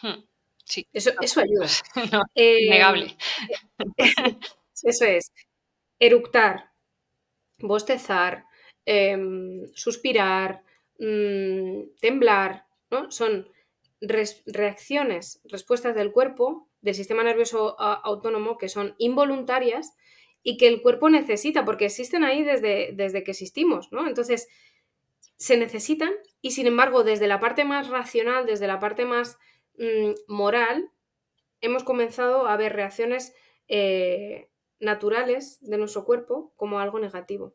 Hmm. Sí. Eso, eso ayuda. Negable. eso es. Eructar, bostezar, em, suspirar, mm, temblar, ¿no? Son reacciones, respuestas del cuerpo, del sistema nervioso autónomo, que son involuntarias y que el cuerpo necesita, porque existen ahí desde, desde que existimos, ¿no? Entonces, se necesitan y sin embargo, desde la parte más racional, desde la parte más Mm, moral, hemos comenzado a ver reacciones eh, naturales de nuestro cuerpo como algo negativo.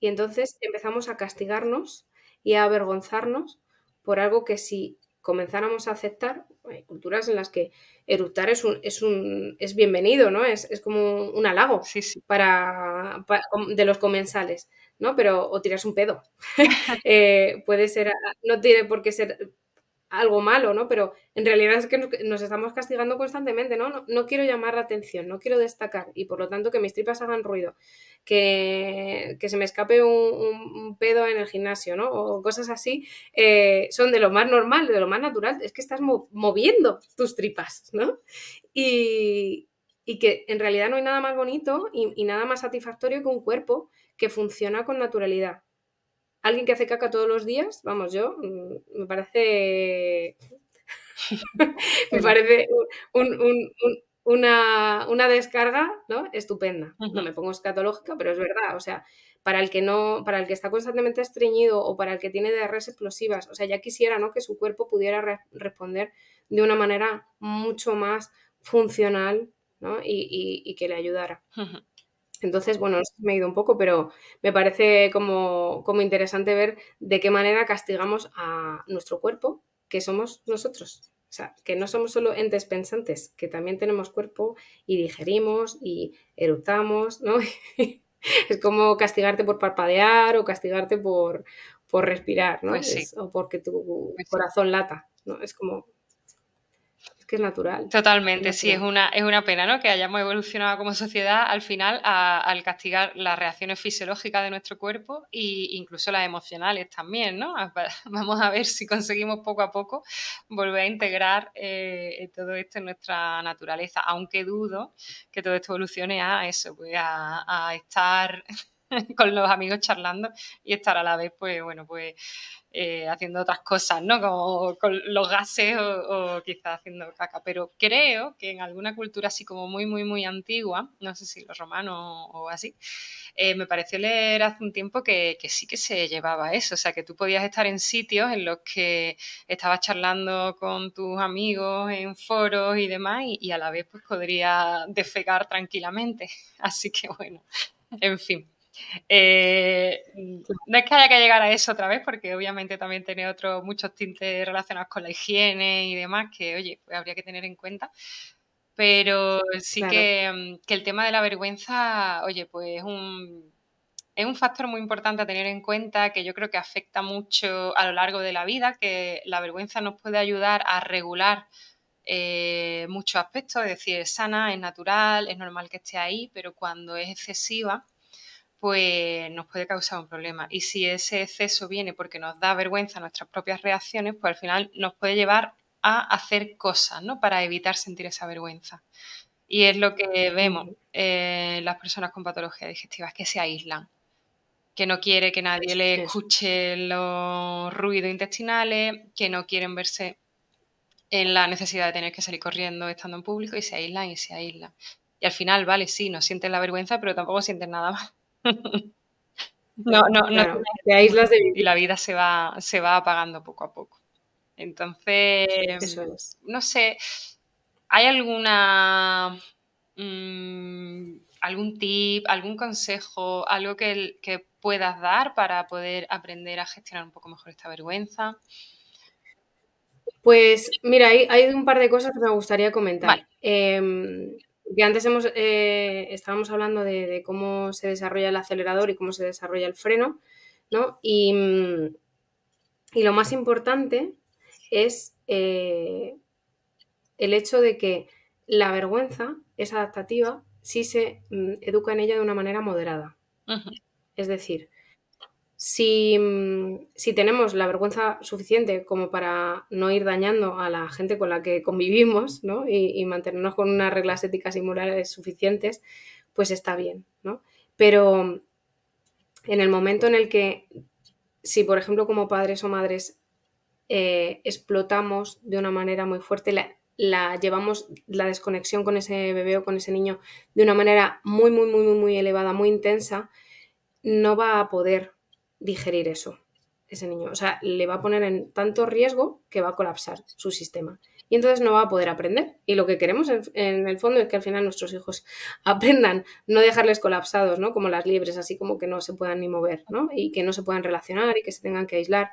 Y entonces empezamos a castigarnos y a avergonzarnos por algo que si comenzáramos a aceptar, hay culturas en las que eructar es, un, es, un, es bienvenido, ¿no? Es, es como un halago Para, de los comensales, ¿no? Pero, o tiras un pedo. Eh, puede ser, no tiene por qué ser algo malo, ¿no? Pero en realidad es que nos estamos castigando constantemente, ¿no? ¿no? quiero llamar la atención, no quiero destacar y por lo tanto que mis tripas hagan ruido, que, se me escape un, pedo en el gimnasio, ¿no? O cosas así, eh, son de lo más normal, de lo más natural, es que estás moviendo tus tripas, ¿no? Y, que en realidad no hay nada más bonito y nada más satisfactorio que un cuerpo que funciona con naturalidad alguien que hace caca todos los días, vamos, yo, mm, me parece. me parece una, descarga ¿no? estupenda. No me pongo escatológica, pero es verdad. O sea, para el que no, para el que está constantemente estreñido o para el que tiene diarreas explosivas, o sea, ya quisiera ¿no? que su cuerpo pudiera responder de una manera mucho más funcional ¿no? y, que le ayudara. Entonces, bueno, me he ido un poco, pero me parece como, interesante ver de qué manera castigamos a nuestro cuerpo, que somos nosotros. O sea, que no somos solo entes pensantes, que también tenemos cuerpo y digerimos y eructamos, ¿no? es como castigarte por parpadear o castigarte por, por respirar, ¿no? Pues o porque tu pues corazón lata, ¿no? Es como que es natural. Totalmente, sí, es una, es una pena, ¿no? Que hayamos evolucionado como sociedad al final al castigar las reacciones fisiológicas de nuestro cuerpo e incluso las emocionales también, ¿no? Vamos a ver si conseguimos poco a poco volver a integrar eh, todo esto en nuestra naturaleza, aunque dudo que todo esto evolucione a eso, pues a, a estar con los amigos charlando y estar a la vez, pues bueno, pues eh, haciendo otras cosas, ¿no? Como con los gases o, quizás haciendo caca. Pero creo que en alguna cultura así como muy, muy, muy antigua, no sé si los romanos o así, eh, me pareció leer hace un tiempo que, sí que se llevaba eso. O sea, que tú podías estar en sitios en los que estabas charlando con tus amigos en foros y demás y, a la vez pues podría defecar tranquilamente. Así que bueno, en fin. Eh, no es que haya que llegar a eso otra vez, porque obviamente también tiene otros muchos tintes relacionados con la higiene y demás que, oye, pues habría que tener en cuenta. Pero sí que, que, el tema de la vergüenza, oye, pues es un, es un factor muy importante a tener en cuenta que yo creo que afecta mucho a lo largo de la vida, que la vergüenza nos puede ayudar a regular eh, muchos aspectos, es decir, es sana, es natural, es normal que esté ahí, pero cuando es excesiva, pues nos puede causar un problema. Y si ese exceso viene porque nos da vergüenza nuestras propias reacciones, pues al final nos puede llevar a hacer cosas, ¿no? Para evitar sentir esa vergüenza. Y es lo que vemos en las personas con patologías digestivas, que se aíslan, que no quiere que nadie le escuche los ruidos intestinales, que no quieren verse en la necesidad de tener que salir corriendo estando en público y se aíslan y se aíslan. Y al final, vale, sí, no sienten la vergüenza, pero tampoco sienten nada más. no, no, no. Y la vida se va, se va apagando poco a poco. Entonces, no sé, ¿hay alguna mm, algún tip, algún consejo, algo que, que, puedas dar para poder aprender a gestionar un poco mejor esta vergüenza? Pues mira, hay, hay un par de cosas que me gustaría comentar. Em, porque antes hemos, eh, estábamos hablando de, cómo se desarrolla el acelerador y cómo se desarrolla el freno, ¿no? Y, mm, lo más importante es eh, el hecho de que la vergüenza es adaptativa si se mm, educa en ella de una manera moderada. Es decir, Mm, si, tenemos la vergüenza suficiente como para no ir dañando a la gente con la que convivimos ¿no? y, mantenernos con unas reglas éticas y morales suficientes, pues está bien. ¿no? Pero en el momento en el que, si por ejemplo como padres o madres eh, explotamos de una manera muy fuerte, la, la, llevamos la desconexión con ese bebé o con ese niño de una manera muy, muy, muy, muy elevada, muy intensa, no va a poder digerir eso, ese niño. O sea, le va a poner en tanto riesgo que va a colapsar su sistema. Y entonces no va a poder aprender. Y lo que queremos en, el fondo es que al final nuestros hijos aprendan, no dejarles colapsados, ¿no? Como las liebres, así como que no se puedan ni mover, ¿no? Y que no se puedan relacionar y que se tengan que aislar.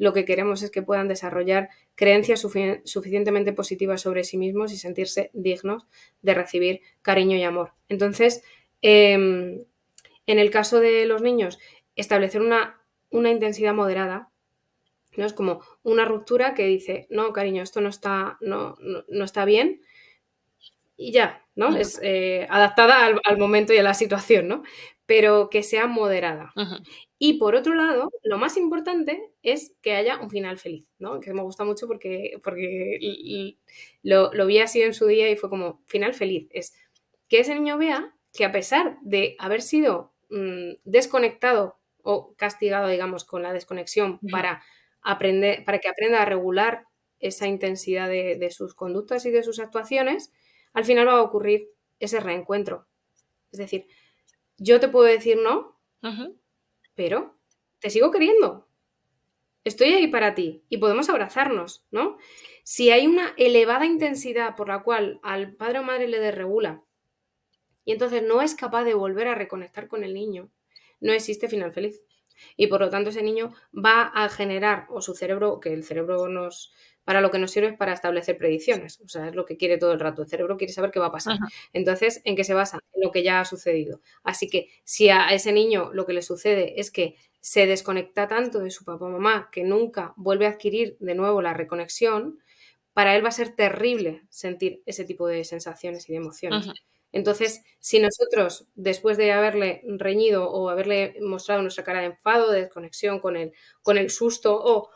lo que queremos es que puedan desarrollar creencias suficientemente positivas sobre sí mismos y sentirse dignos de recibir cariño y amor. Entonces, em, en el caso de los niños, establecer una, una intensidad moderada, ¿no? Es como una ruptura que dice, no, cariño, esto no está, no, no, está bien, y ya, ¿no? Es eh, adaptada al, momento y a la situación, ¿no? Pero que sea moderada. Y por otro lado, lo más importante es que haya un final feliz, ¿no? Que me gusta mucho porque, porque lo, lo vi así en su día y fue como, final feliz. Es que ese niño vea que a pesar de haber sido mm, desconectado o castigado, digamos, con la desconexión para aprender, para que aprenda a regular esa intensidad de, sus conductas y de sus actuaciones, al final va a ocurrir ese reencuentro. Es decir, yo te puedo decir no, pero te sigo queriendo. Estoy ahí para ti y podemos abrazarnos, ¿no? Si hay una elevada intensidad por la cual al padre o madre le desregula y entonces no es capaz de volver a reconectar con el niño, no existe final feliz. Y por lo tanto ese niño va a generar, o su cerebro, que el cerebro nos, para lo que nos sirve es para establecer predicciones, o sea, es lo que quiere todo el rato, el cerebro quiere saber qué va a pasar. Entonces, ¿en qué se basa? En lo que ya ha sucedido. Así que si a ese niño lo que le sucede es que se desconecta tanto de su papá o mamá que nunca vuelve a adquirir de nuevo la reconexión, para él va a ser terrible sentir ese tipo de sensaciones y de emociones. Entonces, si nosotros, después de haberle reñido o haberle mostrado nuestra cara de enfado, de desconexión con el, con el susto o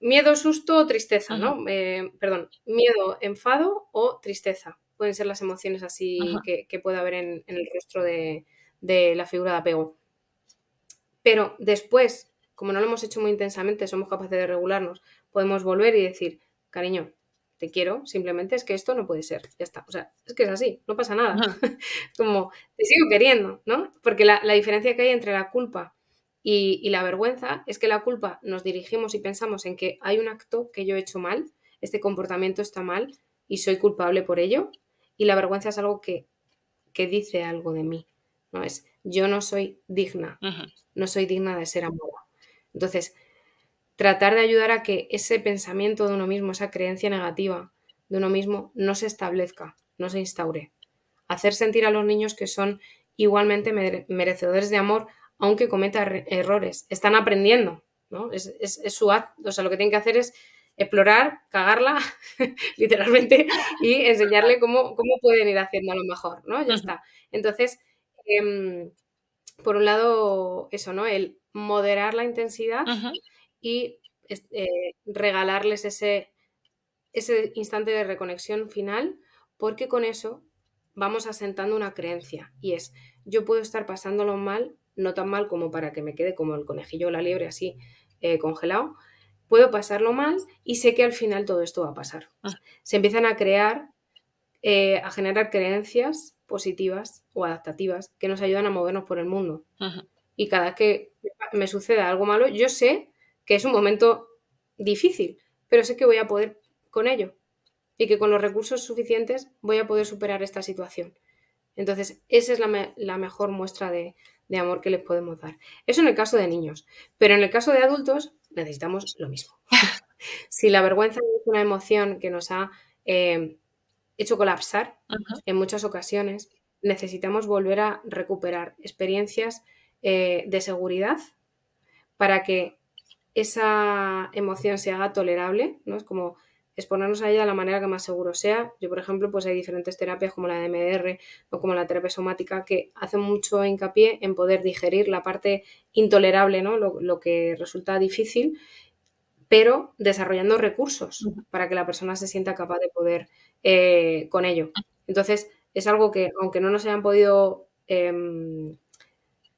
miedo, susto o tristeza, ¿no? Eh, perdón, miedo, enfado o tristeza. Pueden ser las emociones así que, puede haber en, el rostro de, de la figura de apego. Pero después, como no lo hemos hecho muy intensamente, somos capaces de regularnos, podemos volver y decir, cariño, te quiero, simplemente es que esto no puede ser, ya está. O sea, es que es así, no pasa nada. Como, te sigo queriendo, ¿no? Porque la, diferencia que hay entre la culpa y, la vergüenza es que la culpa nos dirigimos y pensamos en que hay un acto que yo he hecho mal, este comportamiento está mal y soy culpable por ello. Y la vergüenza es algo que, que dice algo de mí, ¿no? Es, yo no soy digna, no soy digna de ser amada. Entonces, tratar de ayudar a que ese pensamiento de uno mismo, esa creencia negativa de uno mismo, no se establezca, no se instaure. Hacer sentir a los niños que son igualmente merecedores de amor, aunque cometan errores. Están aprendiendo, ¿no? Es, su acto. O sea, lo que tienen que hacer es explorar, cagarla, literalmente, y enseñarle cómo, cómo, pueden ir haciendo a lo mejor, ¿no? Ya está. Entonces, em, por un lado, eso, ¿no? El moderar la intensidad y eh, regalarles ese, ese instante de reconexión final, porque con eso vamos asentando una creencia y es, yo puedo estar pasándolo mal, no tan mal como para que me quede como el conejillo o la liebre así eh, congelado, puedo pasarlo mal y sé que al final todo esto va a pasar. Ah. Se empiezan a crear, eh, a generar creencias positivas o adaptativas que nos ayudan a movernos por el mundo. Y cada vez que me sucede algo malo, yo sé que es un momento difícil, pero sé que voy a poder con ello y que con los recursos suficientes voy a poder superar esta situación. Entonces, esa es la, mejor muestra de, amor que les podemos dar. Eso en el caso de niños, pero en el caso de adultos necesitamos lo mismo. si la vergüenza es una emoción que nos ha eh, hecho colapsar en muchas ocasiones, necesitamos volver a recuperar experiencias eh, de seguridad para que esa emoción se haga tolerable, ¿no? Es como exponernos a ella de la manera que más seguro sea. Yo, por ejemplo, pues hay diferentes terapias como la de MDR o como la terapia somática que hacen mucho hincapié en poder digerir la parte intolerable, ¿no? Lo, que resulta difícil, pero desarrollando recursos para que la persona se sienta capaz de poder eh, con ello. Entonces, es algo que, aunque no nos hayan podido, em,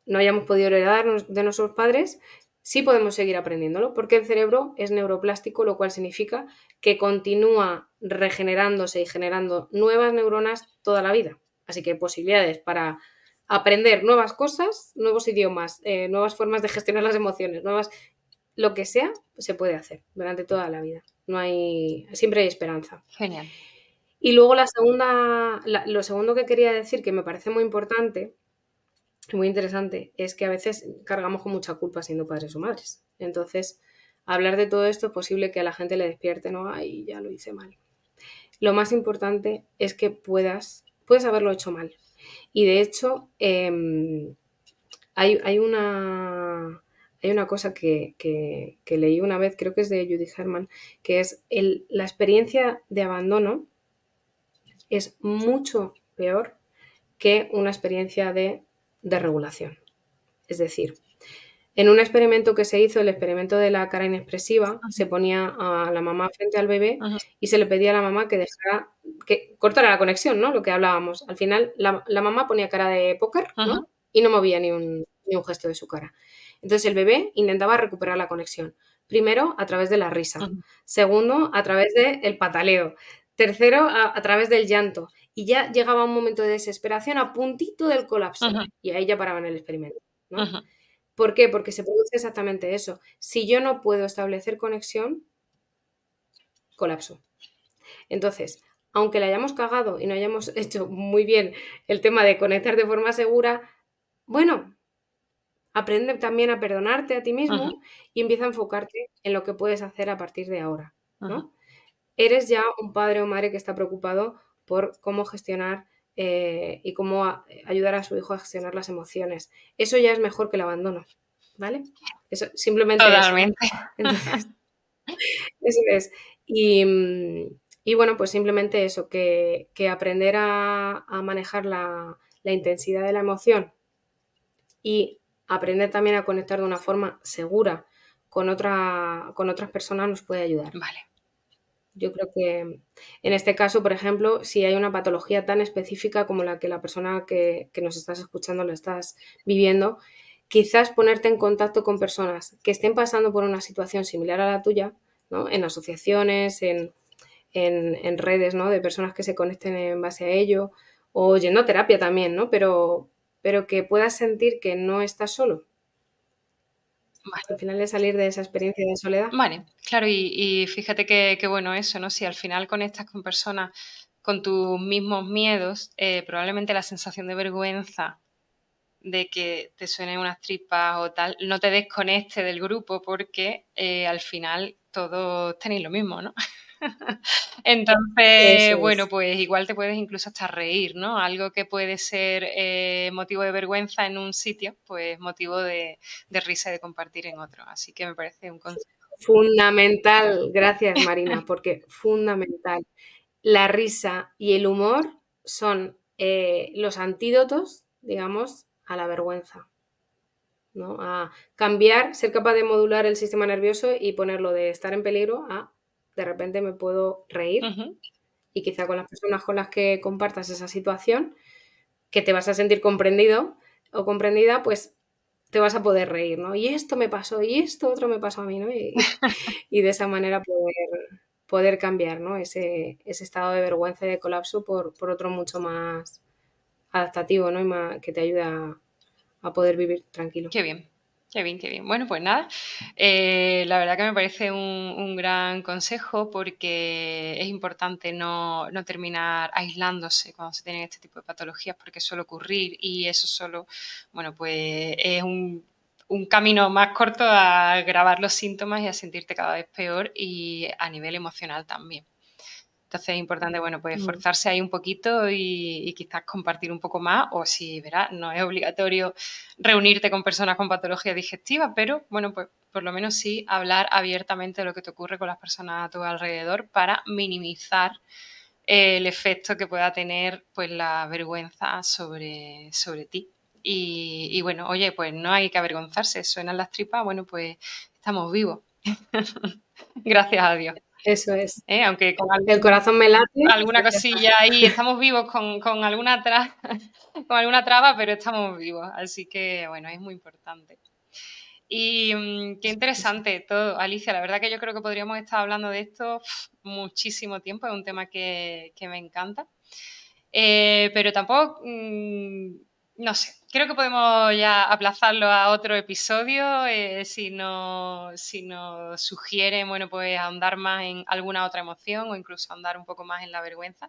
no hayamos podido heredar de nuestros padres, sí podemos seguir aprendiéndolo, porque el cerebro es neuroplástico, lo cual significa que continúa regenerándose y generando nuevas neuronas toda la vida. Así que posibilidades para aprender nuevas cosas, nuevos idiomas, eh, nuevas formas de gestionar las emociones, nuevas lo que sea, se puede hacer durante toda la vida. No hay, siempre hay esperanza. Genial. Y luego la segunda, lo segundo que quería decir que me parece muy importante muy interesante es que a veces cargamos con mucha culpa siendo padres o madres. Entonces, hablar de todo esto es posible que a la gente le despierte, ¿no? Ay, ya lo hice mal. Lo más importante es que puedas, puedes haberlo hecho mal. Y de hecho, em, hay, una, hay una cosa que, leí una vez, creo que es de Judy Herman, que es la experiencia de abandono es mucho peor que una experiencia de, regulación. Es decir, en un experimento que se hizo, el experimento de la cara inexpresiva, se ponía a la mamá frente al bebé y se le pedía a la mamá que dejara, que cortara la conexión, ¿no? Lo que hablábamos. Al final, la, mamá ponía cara de póker, Y no movía ni un, ni un, gesto de su cara. Entonces el bebé intentaba recuperar la conexión. Primero, a través de la risa. Segundo, a través del pataleo. Tercero, a, través del llanto. Y ya llegaba un momento de desesperación a puntito del colapso. Y ahí ya paraban el experimento. ¿Por qué? Porque se produce exactamente eso. Si yo no puedo establecer conexión, colapso. Entonces, aunque le hayamos cagado y no hayamos hecho muy bien el tema de conectar de forma segura, bueno, aprende también a perdonarte a ti mismo y empieza a enfocarte en lo que puedes hacer a partir de ahora, ¿no? eres ya un padre o madre que está preocupado por cómo gestionar eh, y cómo ayudar a su hijo a gestionar las emociones. Eso ya es mejor que el abandono, ¿vale? Eso, simplemente Totalmente. Eso. es. Y, bueno, pues simplemente eso, que, aprender a, manejar la, la, intensidad de la emoción y aprender también a conectar de una forma segura con, otra, con otras personas nos puede ayudar. Vale. Yo creo que en este caso, por ejemplo, si hay una patología tan específica como la que la persona que, nos estás escuchando lo estás viviendo, quizás ponerte en contacto con personas que estén pasando por una situación similar a la tuya, ¿no? en asociaciones, en, redes ¿no? de personas que se conecten en base a ello, o yendo a terapia también, ¿no? pero, pero que puedas sentir que no estás solo, al final de salir de esa experiencia de soledad. Vale, claro, y, fíjate que, bueno eso, ¿no? Si al final conectas con personas con tus mismos miedos, eh, probablemente la sensación de vergüenza de que te suenen unas tripas o tal, no te desconecte del grupo porque eh, al final todos tenéis lo mismo, ¿no? Entonces, bueno, pues igual te puedes incluso hasta reír, ¿no? Algo que puede ser eh, motivo de vergüenza en un sitio, pues motivo de, risa y de compartir en otro. Así que me parece un consejo. Fundamental, gracias Marina, porque fundamental. La risa y el humor son eh, los antídotos, digamos, a la vergüenza. ¿no? A cambiar, ser capaz de modular el sistema nervioso y ponerlo de estar en peligro a de repente me puedo reír y quizá con las personas con las que compartas esa situación, que te vas a sentir comprendido o comprendida, pues te vas a poder reír, ¿no? Y esto me pasó, y esto otro me pasó a mí, ¿no? Y, de esa manera poder, poder cambiar, ¿no? Ese, ese, estado de vergüenza y de colapso por, otro mucho más adaptativo, ¿no? Y más, que te ayuda a poder vivir tranquilo. Qué bien. Qué bien, qué bien. Bueno, pues nada, eh, la verdad que me parece un, gran consejo porque es importante no, terminar aislándose cuando se tienen este tipo de patologías porque suele ocurrir y eso solo, bueno, pues es un, un camino más corto a grabar los síntomas y a sentirte cada vez peor y a nivel emocional también. Entonces es importante, bueno, pues mm. esforzarse ahí un poquito y, quizás compartir un poco más, o si, verás, no es obligatorio reunirte con personas con patología digestiva, pero bueno, pues por lo menos sí hablar abiertamente de lo que te ocurre con las personas a tu alrededor para minimizar el efecto que pueda tener pues la vergüenza sobre, sobre ti. Y, y bueno, oye, pues no hay que avergonzarse, suenan las tripas, bueno, pues estamos vivos. Gracias a Dios. Eso es. ¿Eh? Aunque con el corazón me late. Alguna cosilla ahí, estamos vivos con, alguna con alguna traba, pero estamos vivos. Así que, bueno, es muy importante. Y mm, qué interesante todo, Alicia. La verdad que yo creo que podríamos estar hablando de esto muchísimo tiempo. Es un tema que, me encanta. Eh, pero tampoco mm, no sé, creo que podemos ya aplazarlo a otro episodio eh, si, nos, si nos sugieren, bueno, pues ahondar más en alguna otra emoción o incluso ahondar un poco más en la vergüenza.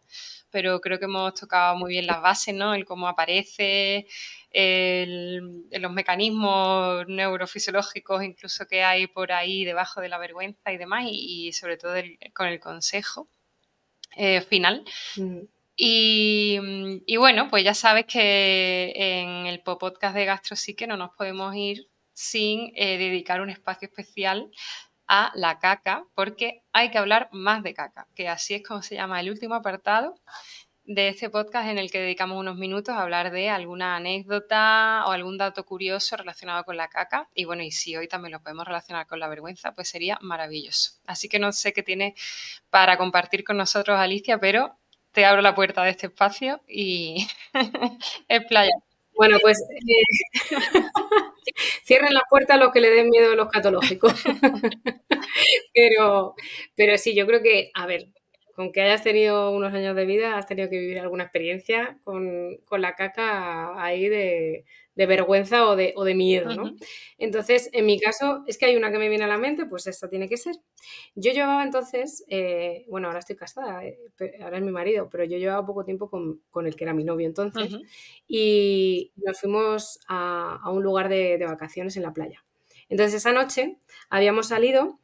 Pero creo que hemos tocado muy bien las bases, ¿no? El cómo aparece, el, los mecanismos neurofisiológicos incluso que hay por ahí debajo de la vergüenza y demás, y, sobre todo con el consejo eh, final. Y, bueno, pues ya sabes que en el podcast de GastroPsique no nos podemos ir sin eh, dedicar un espacio especial a la caca, porque hay que hablar más de caca, que así es como se llama el último apartado de este podcast en el que dedicamos unos minutos a hablar de alguna anécdota o algún dato curioso relacionado con la caca. Y bueno, y si hoy también lo podemos relacionar con la vergüenza, pues sería maravilloso. Así que no sé qué tiene para compartir con nosotros, Alicia, pero te abro la puerta de este espacio y es playa. Bueno, pues eh, cierren la puerta a los que le den miedo a los catológicos. pero, pero sí, yo creo que, a ver, con que hayas tenido unos años de vida, has tenido que vivir alguna experiencia con, con la caca ahí de, de vergüenza o de, o de miedo, ¿no? Entonces, en mi caso, es que hay una que me viene a la mente, pues esta tiene que ser. Yo llevaba entonces, eh, bueno, ahora estoy casada, eh, ahora es mi marido, pero yo llevaba poco tiempo con, con el que era mi novio entonces, y nos fuimos a, a un lugar de, de, vacaciones en la playa. Entonces, esa noche habíamos salido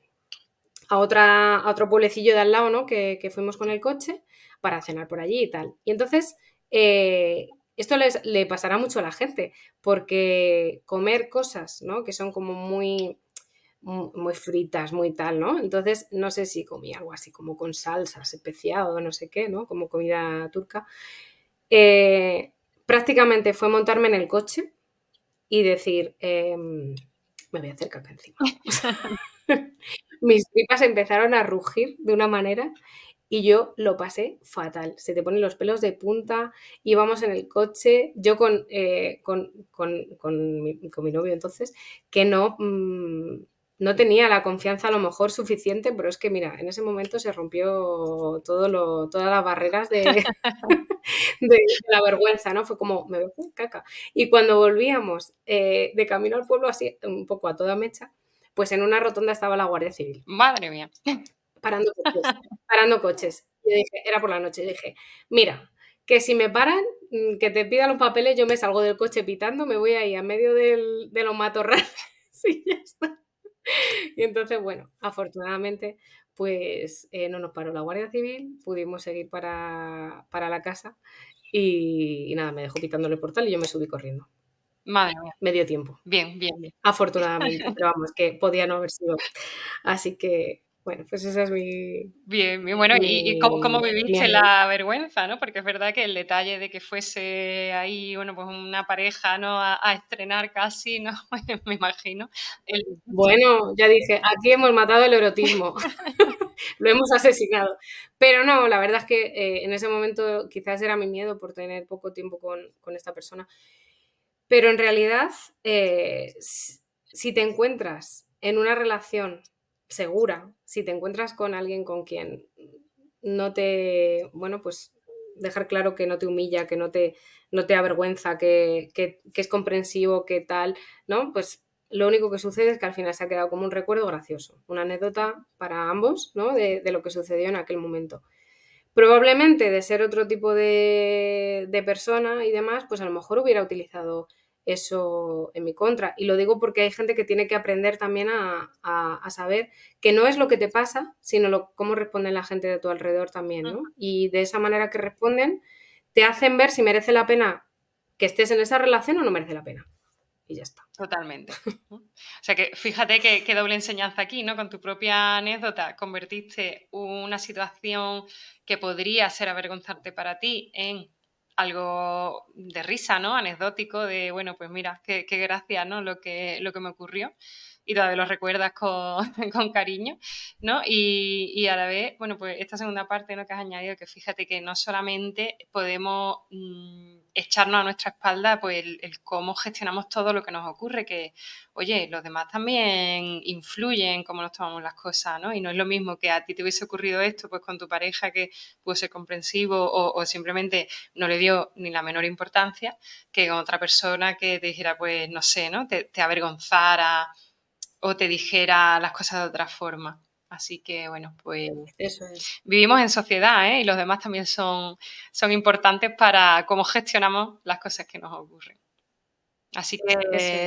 a, otra, a otro pueblecillo de al lado, ¿no? Que, que, fuimos con el coche para cenar por allí y tal. Y entonces... Eh, esto les, le pasará mucho a la gente, porque comer cosas, ¿no? Que son como muy, muy fritas, muy tal, ¿no? Entonces, no sé si comí algo así como con salsas especiado, no sé qué, ¿no? Como comida turca. Eh, prácticamente fue montarme en el coche y decir, em, me voy a hacer caca encima. Mis tripas empezaron a rugir de una manera y yo lo pasé fatal. Se te ponen los pelos de punta, íbamos en el coche, yo con, eh, con, mi, novio entonces, que no, mm, no tenía la confianza a lo mejor suficiente, pero es que mira, en ese momento se rompió todo lo, todas las barreras de, de, la vergüenza, ¿no? Fue como, me veo caca. Y cuando volvíamos eh, de camino al pueblo, así un poco a toda mecha, pues en una rotonda estaba la Guardia Civil. Madre mía parando coches. parando coches. Y dije, era por la noche, y dije, mira, que si me paran, mm, que te pidan los papeles, yo me salgo del coche pitando, me voy ahí a medio del, de los matorrales y ya está. Y entonces, bueno, afortunadamente, pues eh, no nos paró la Guardia Civil, pudimos seguir para, la casa y, nada, me dejó pitándole el portal y yo me subí corriendo. Madre mía. Medio tiempo. Bien, bien, bien. Afortunadamente, pero vamos, que podía no haber sido. Así que, bueno, pues esa es mi... Bien, bien bueno, y, cómo, viviste la vergüenza, ¿no? Porque es verdad que el detalle de que fuese ahí, bueno, pues una pareja, ¿no? A, estrenar casi, ¿no? Me imagino. Bueno, ya dije, aquí hemos matado el erotismo, lo hemos asesinado. Pero no, la verdad es que eh, en ese momento quizás era mi miedo por tener poco tiempo con, esta persona. Pero en realidad, eh, si te encuentras en una relación segura, si te encuentras con alguien con quien no te, bueno, pues dejar claro que no te humilla, que no te, no te avergüenza, que, que, es comprensivo, que tal, ¿no? Pues lo único que sucede es que al final se ha quedado como un recuerdo gracioso, una anécdota para ambos, ¿no? De, de lo que sucedió en aquel momento. Probablemente de ser otro tipo de, de persona y demás, pues a lo mejor hubiera utilizado eso en mi contra. Y lo digo porque hay gente que tiene que aprender también a, saber que no es lo que te pasa, sino lo, cómo responde la gente de tu alrededor también, ¿no? Y de esa manera que responden, te hacen ver si merece la pena que estés en esa relación o no merece la pena. Y ya está. Totalmente. o sea que fíjate que, que, doble enseñanza aquí, ¿no? Con tu propia anécdota convertiste una situación que podría ser avergonzarte para ti en algo de risa, ¿no? Anecdótico, de, bueno, pues mira, qué, qué gracia, ¿no? Lo que, lo que me ocurrió y todavía lo recuerdas con, con cariño, ¿no? Y, y, a la vez, bueno, pues esta segunda parte ¿no? que has añadido, que fíjate que no solamente podemos mm, echarnos a nuestra espalda pues el, cómo gestionamos todo lo que nos ocurre, que, oye, los demás también influyen en cómo nos tomamos las cosas, ¿no? Y no es lo mismo que a ti te hubiese ocurrido esto, pues con tu pareja que pudo ser comprensivo o, simplemente no le dio ni la menor importancia, que con otra persona que te dijera, pues, no sé, ¿no? Te avergonzara o te dijera las cosas de otra forma. Así que, bueno, pues Eso es. vivimos en sociedad ¿eh? y los demás también son, son importantes para cómo gestionamos las cosas que nos ocurren. Así que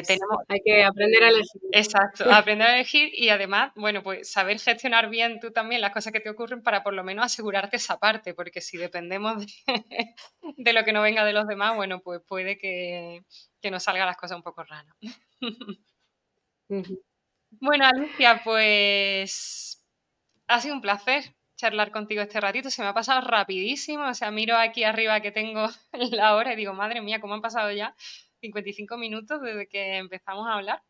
tenemos... Hay que aprender a elegir. Exacto, aprender a elegir y además, bueno, pues saber gestionar bien tú también las cosas que te ocurren para por lo menos asegurarte esa parte, porque si dependemos de, lo que no venga de los demás, bueno, pues puede que, que nos salgan las cosas un poco raras. Bueno, Alicia, pues ha sido un placer charlar contigo este ratito. Se me ha pasado rapidísimo. O sea, miro aquí arriba que tengo la hora y digo, madre mía, ¿cómo han pasado ya 55 minutos desde que empezamos a hablar?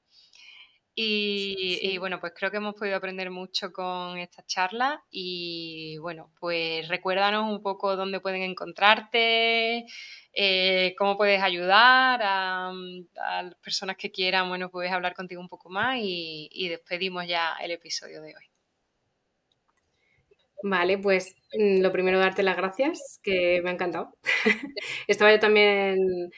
Y, bueno, pues creo que hemos podido aprender mucho con esta charla y bueno, pues recuérdanos un poco dónde pueden encontrarte, eh, cómo puedes ayudar a, las personas que quieran, bueno, puedes hablar contigo un poco más y, despedimos ya el episodio de hoy. Vale, pues mm, lo primero darte las gracias, que me ha encantado. Estaba yo también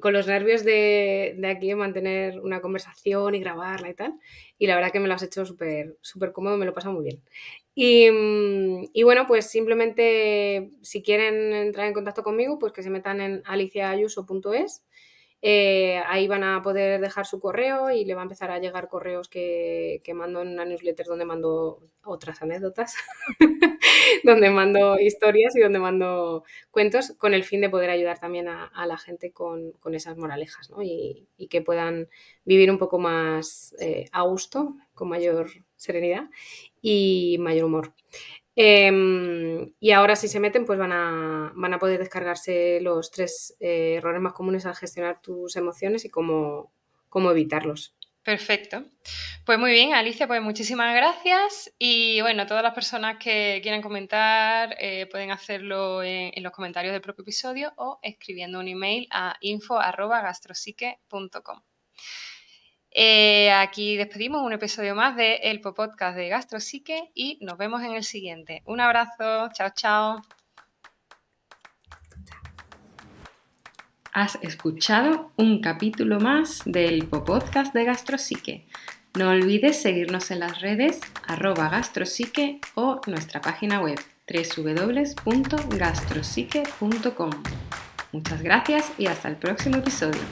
con los nervios de, aquí de mantener una conversación y grabarla y tal. Y la verdad que me lo has hecho súper súper cómodo, me lo he pasado muy bien. Y, mm, y, bueno, pues simplemente si quieren entrar en contacto conmigo, pues que se metan en aliciaayuso.es eh, ahí van a poder dejar su correo y le va a empezar a llegar correos que, mando en una newsletter donde mando otras anécdotas, donde mando historias y donde mando cuentos con el fin de poder ayudar también a, la gente con, esas moralejas y, que puedan vivir un poco más eh, a gusto, con mayor serenidad y mayor humor. Em, y ahora si se meten, pues van a, van a poder descargarse los tres eh, errores más comunes al gestionar tus emociones y cómo, cómo evitarlos. Perfecto. Pues muy bien, Alicia, pues muchísimas gracias. Y bueno, todas las personas que quieran comentar eh, pueden hacerlo en, los comentarios del propio episodio o escribiendo un email a info.gastrosique.com. Eh, aquí despedimos un episodio más de El Podcast de Gastrosique y nos vemos en el siguiente. Un abrazo, chao, chao. Has escuchado un capítulo más del Podcast de Gastrosique. No olvides seguirnos en las redes arroba gastrosique o nuestra página web www.gastrosique.com. Muchas gracias y hasta el próximo episodio.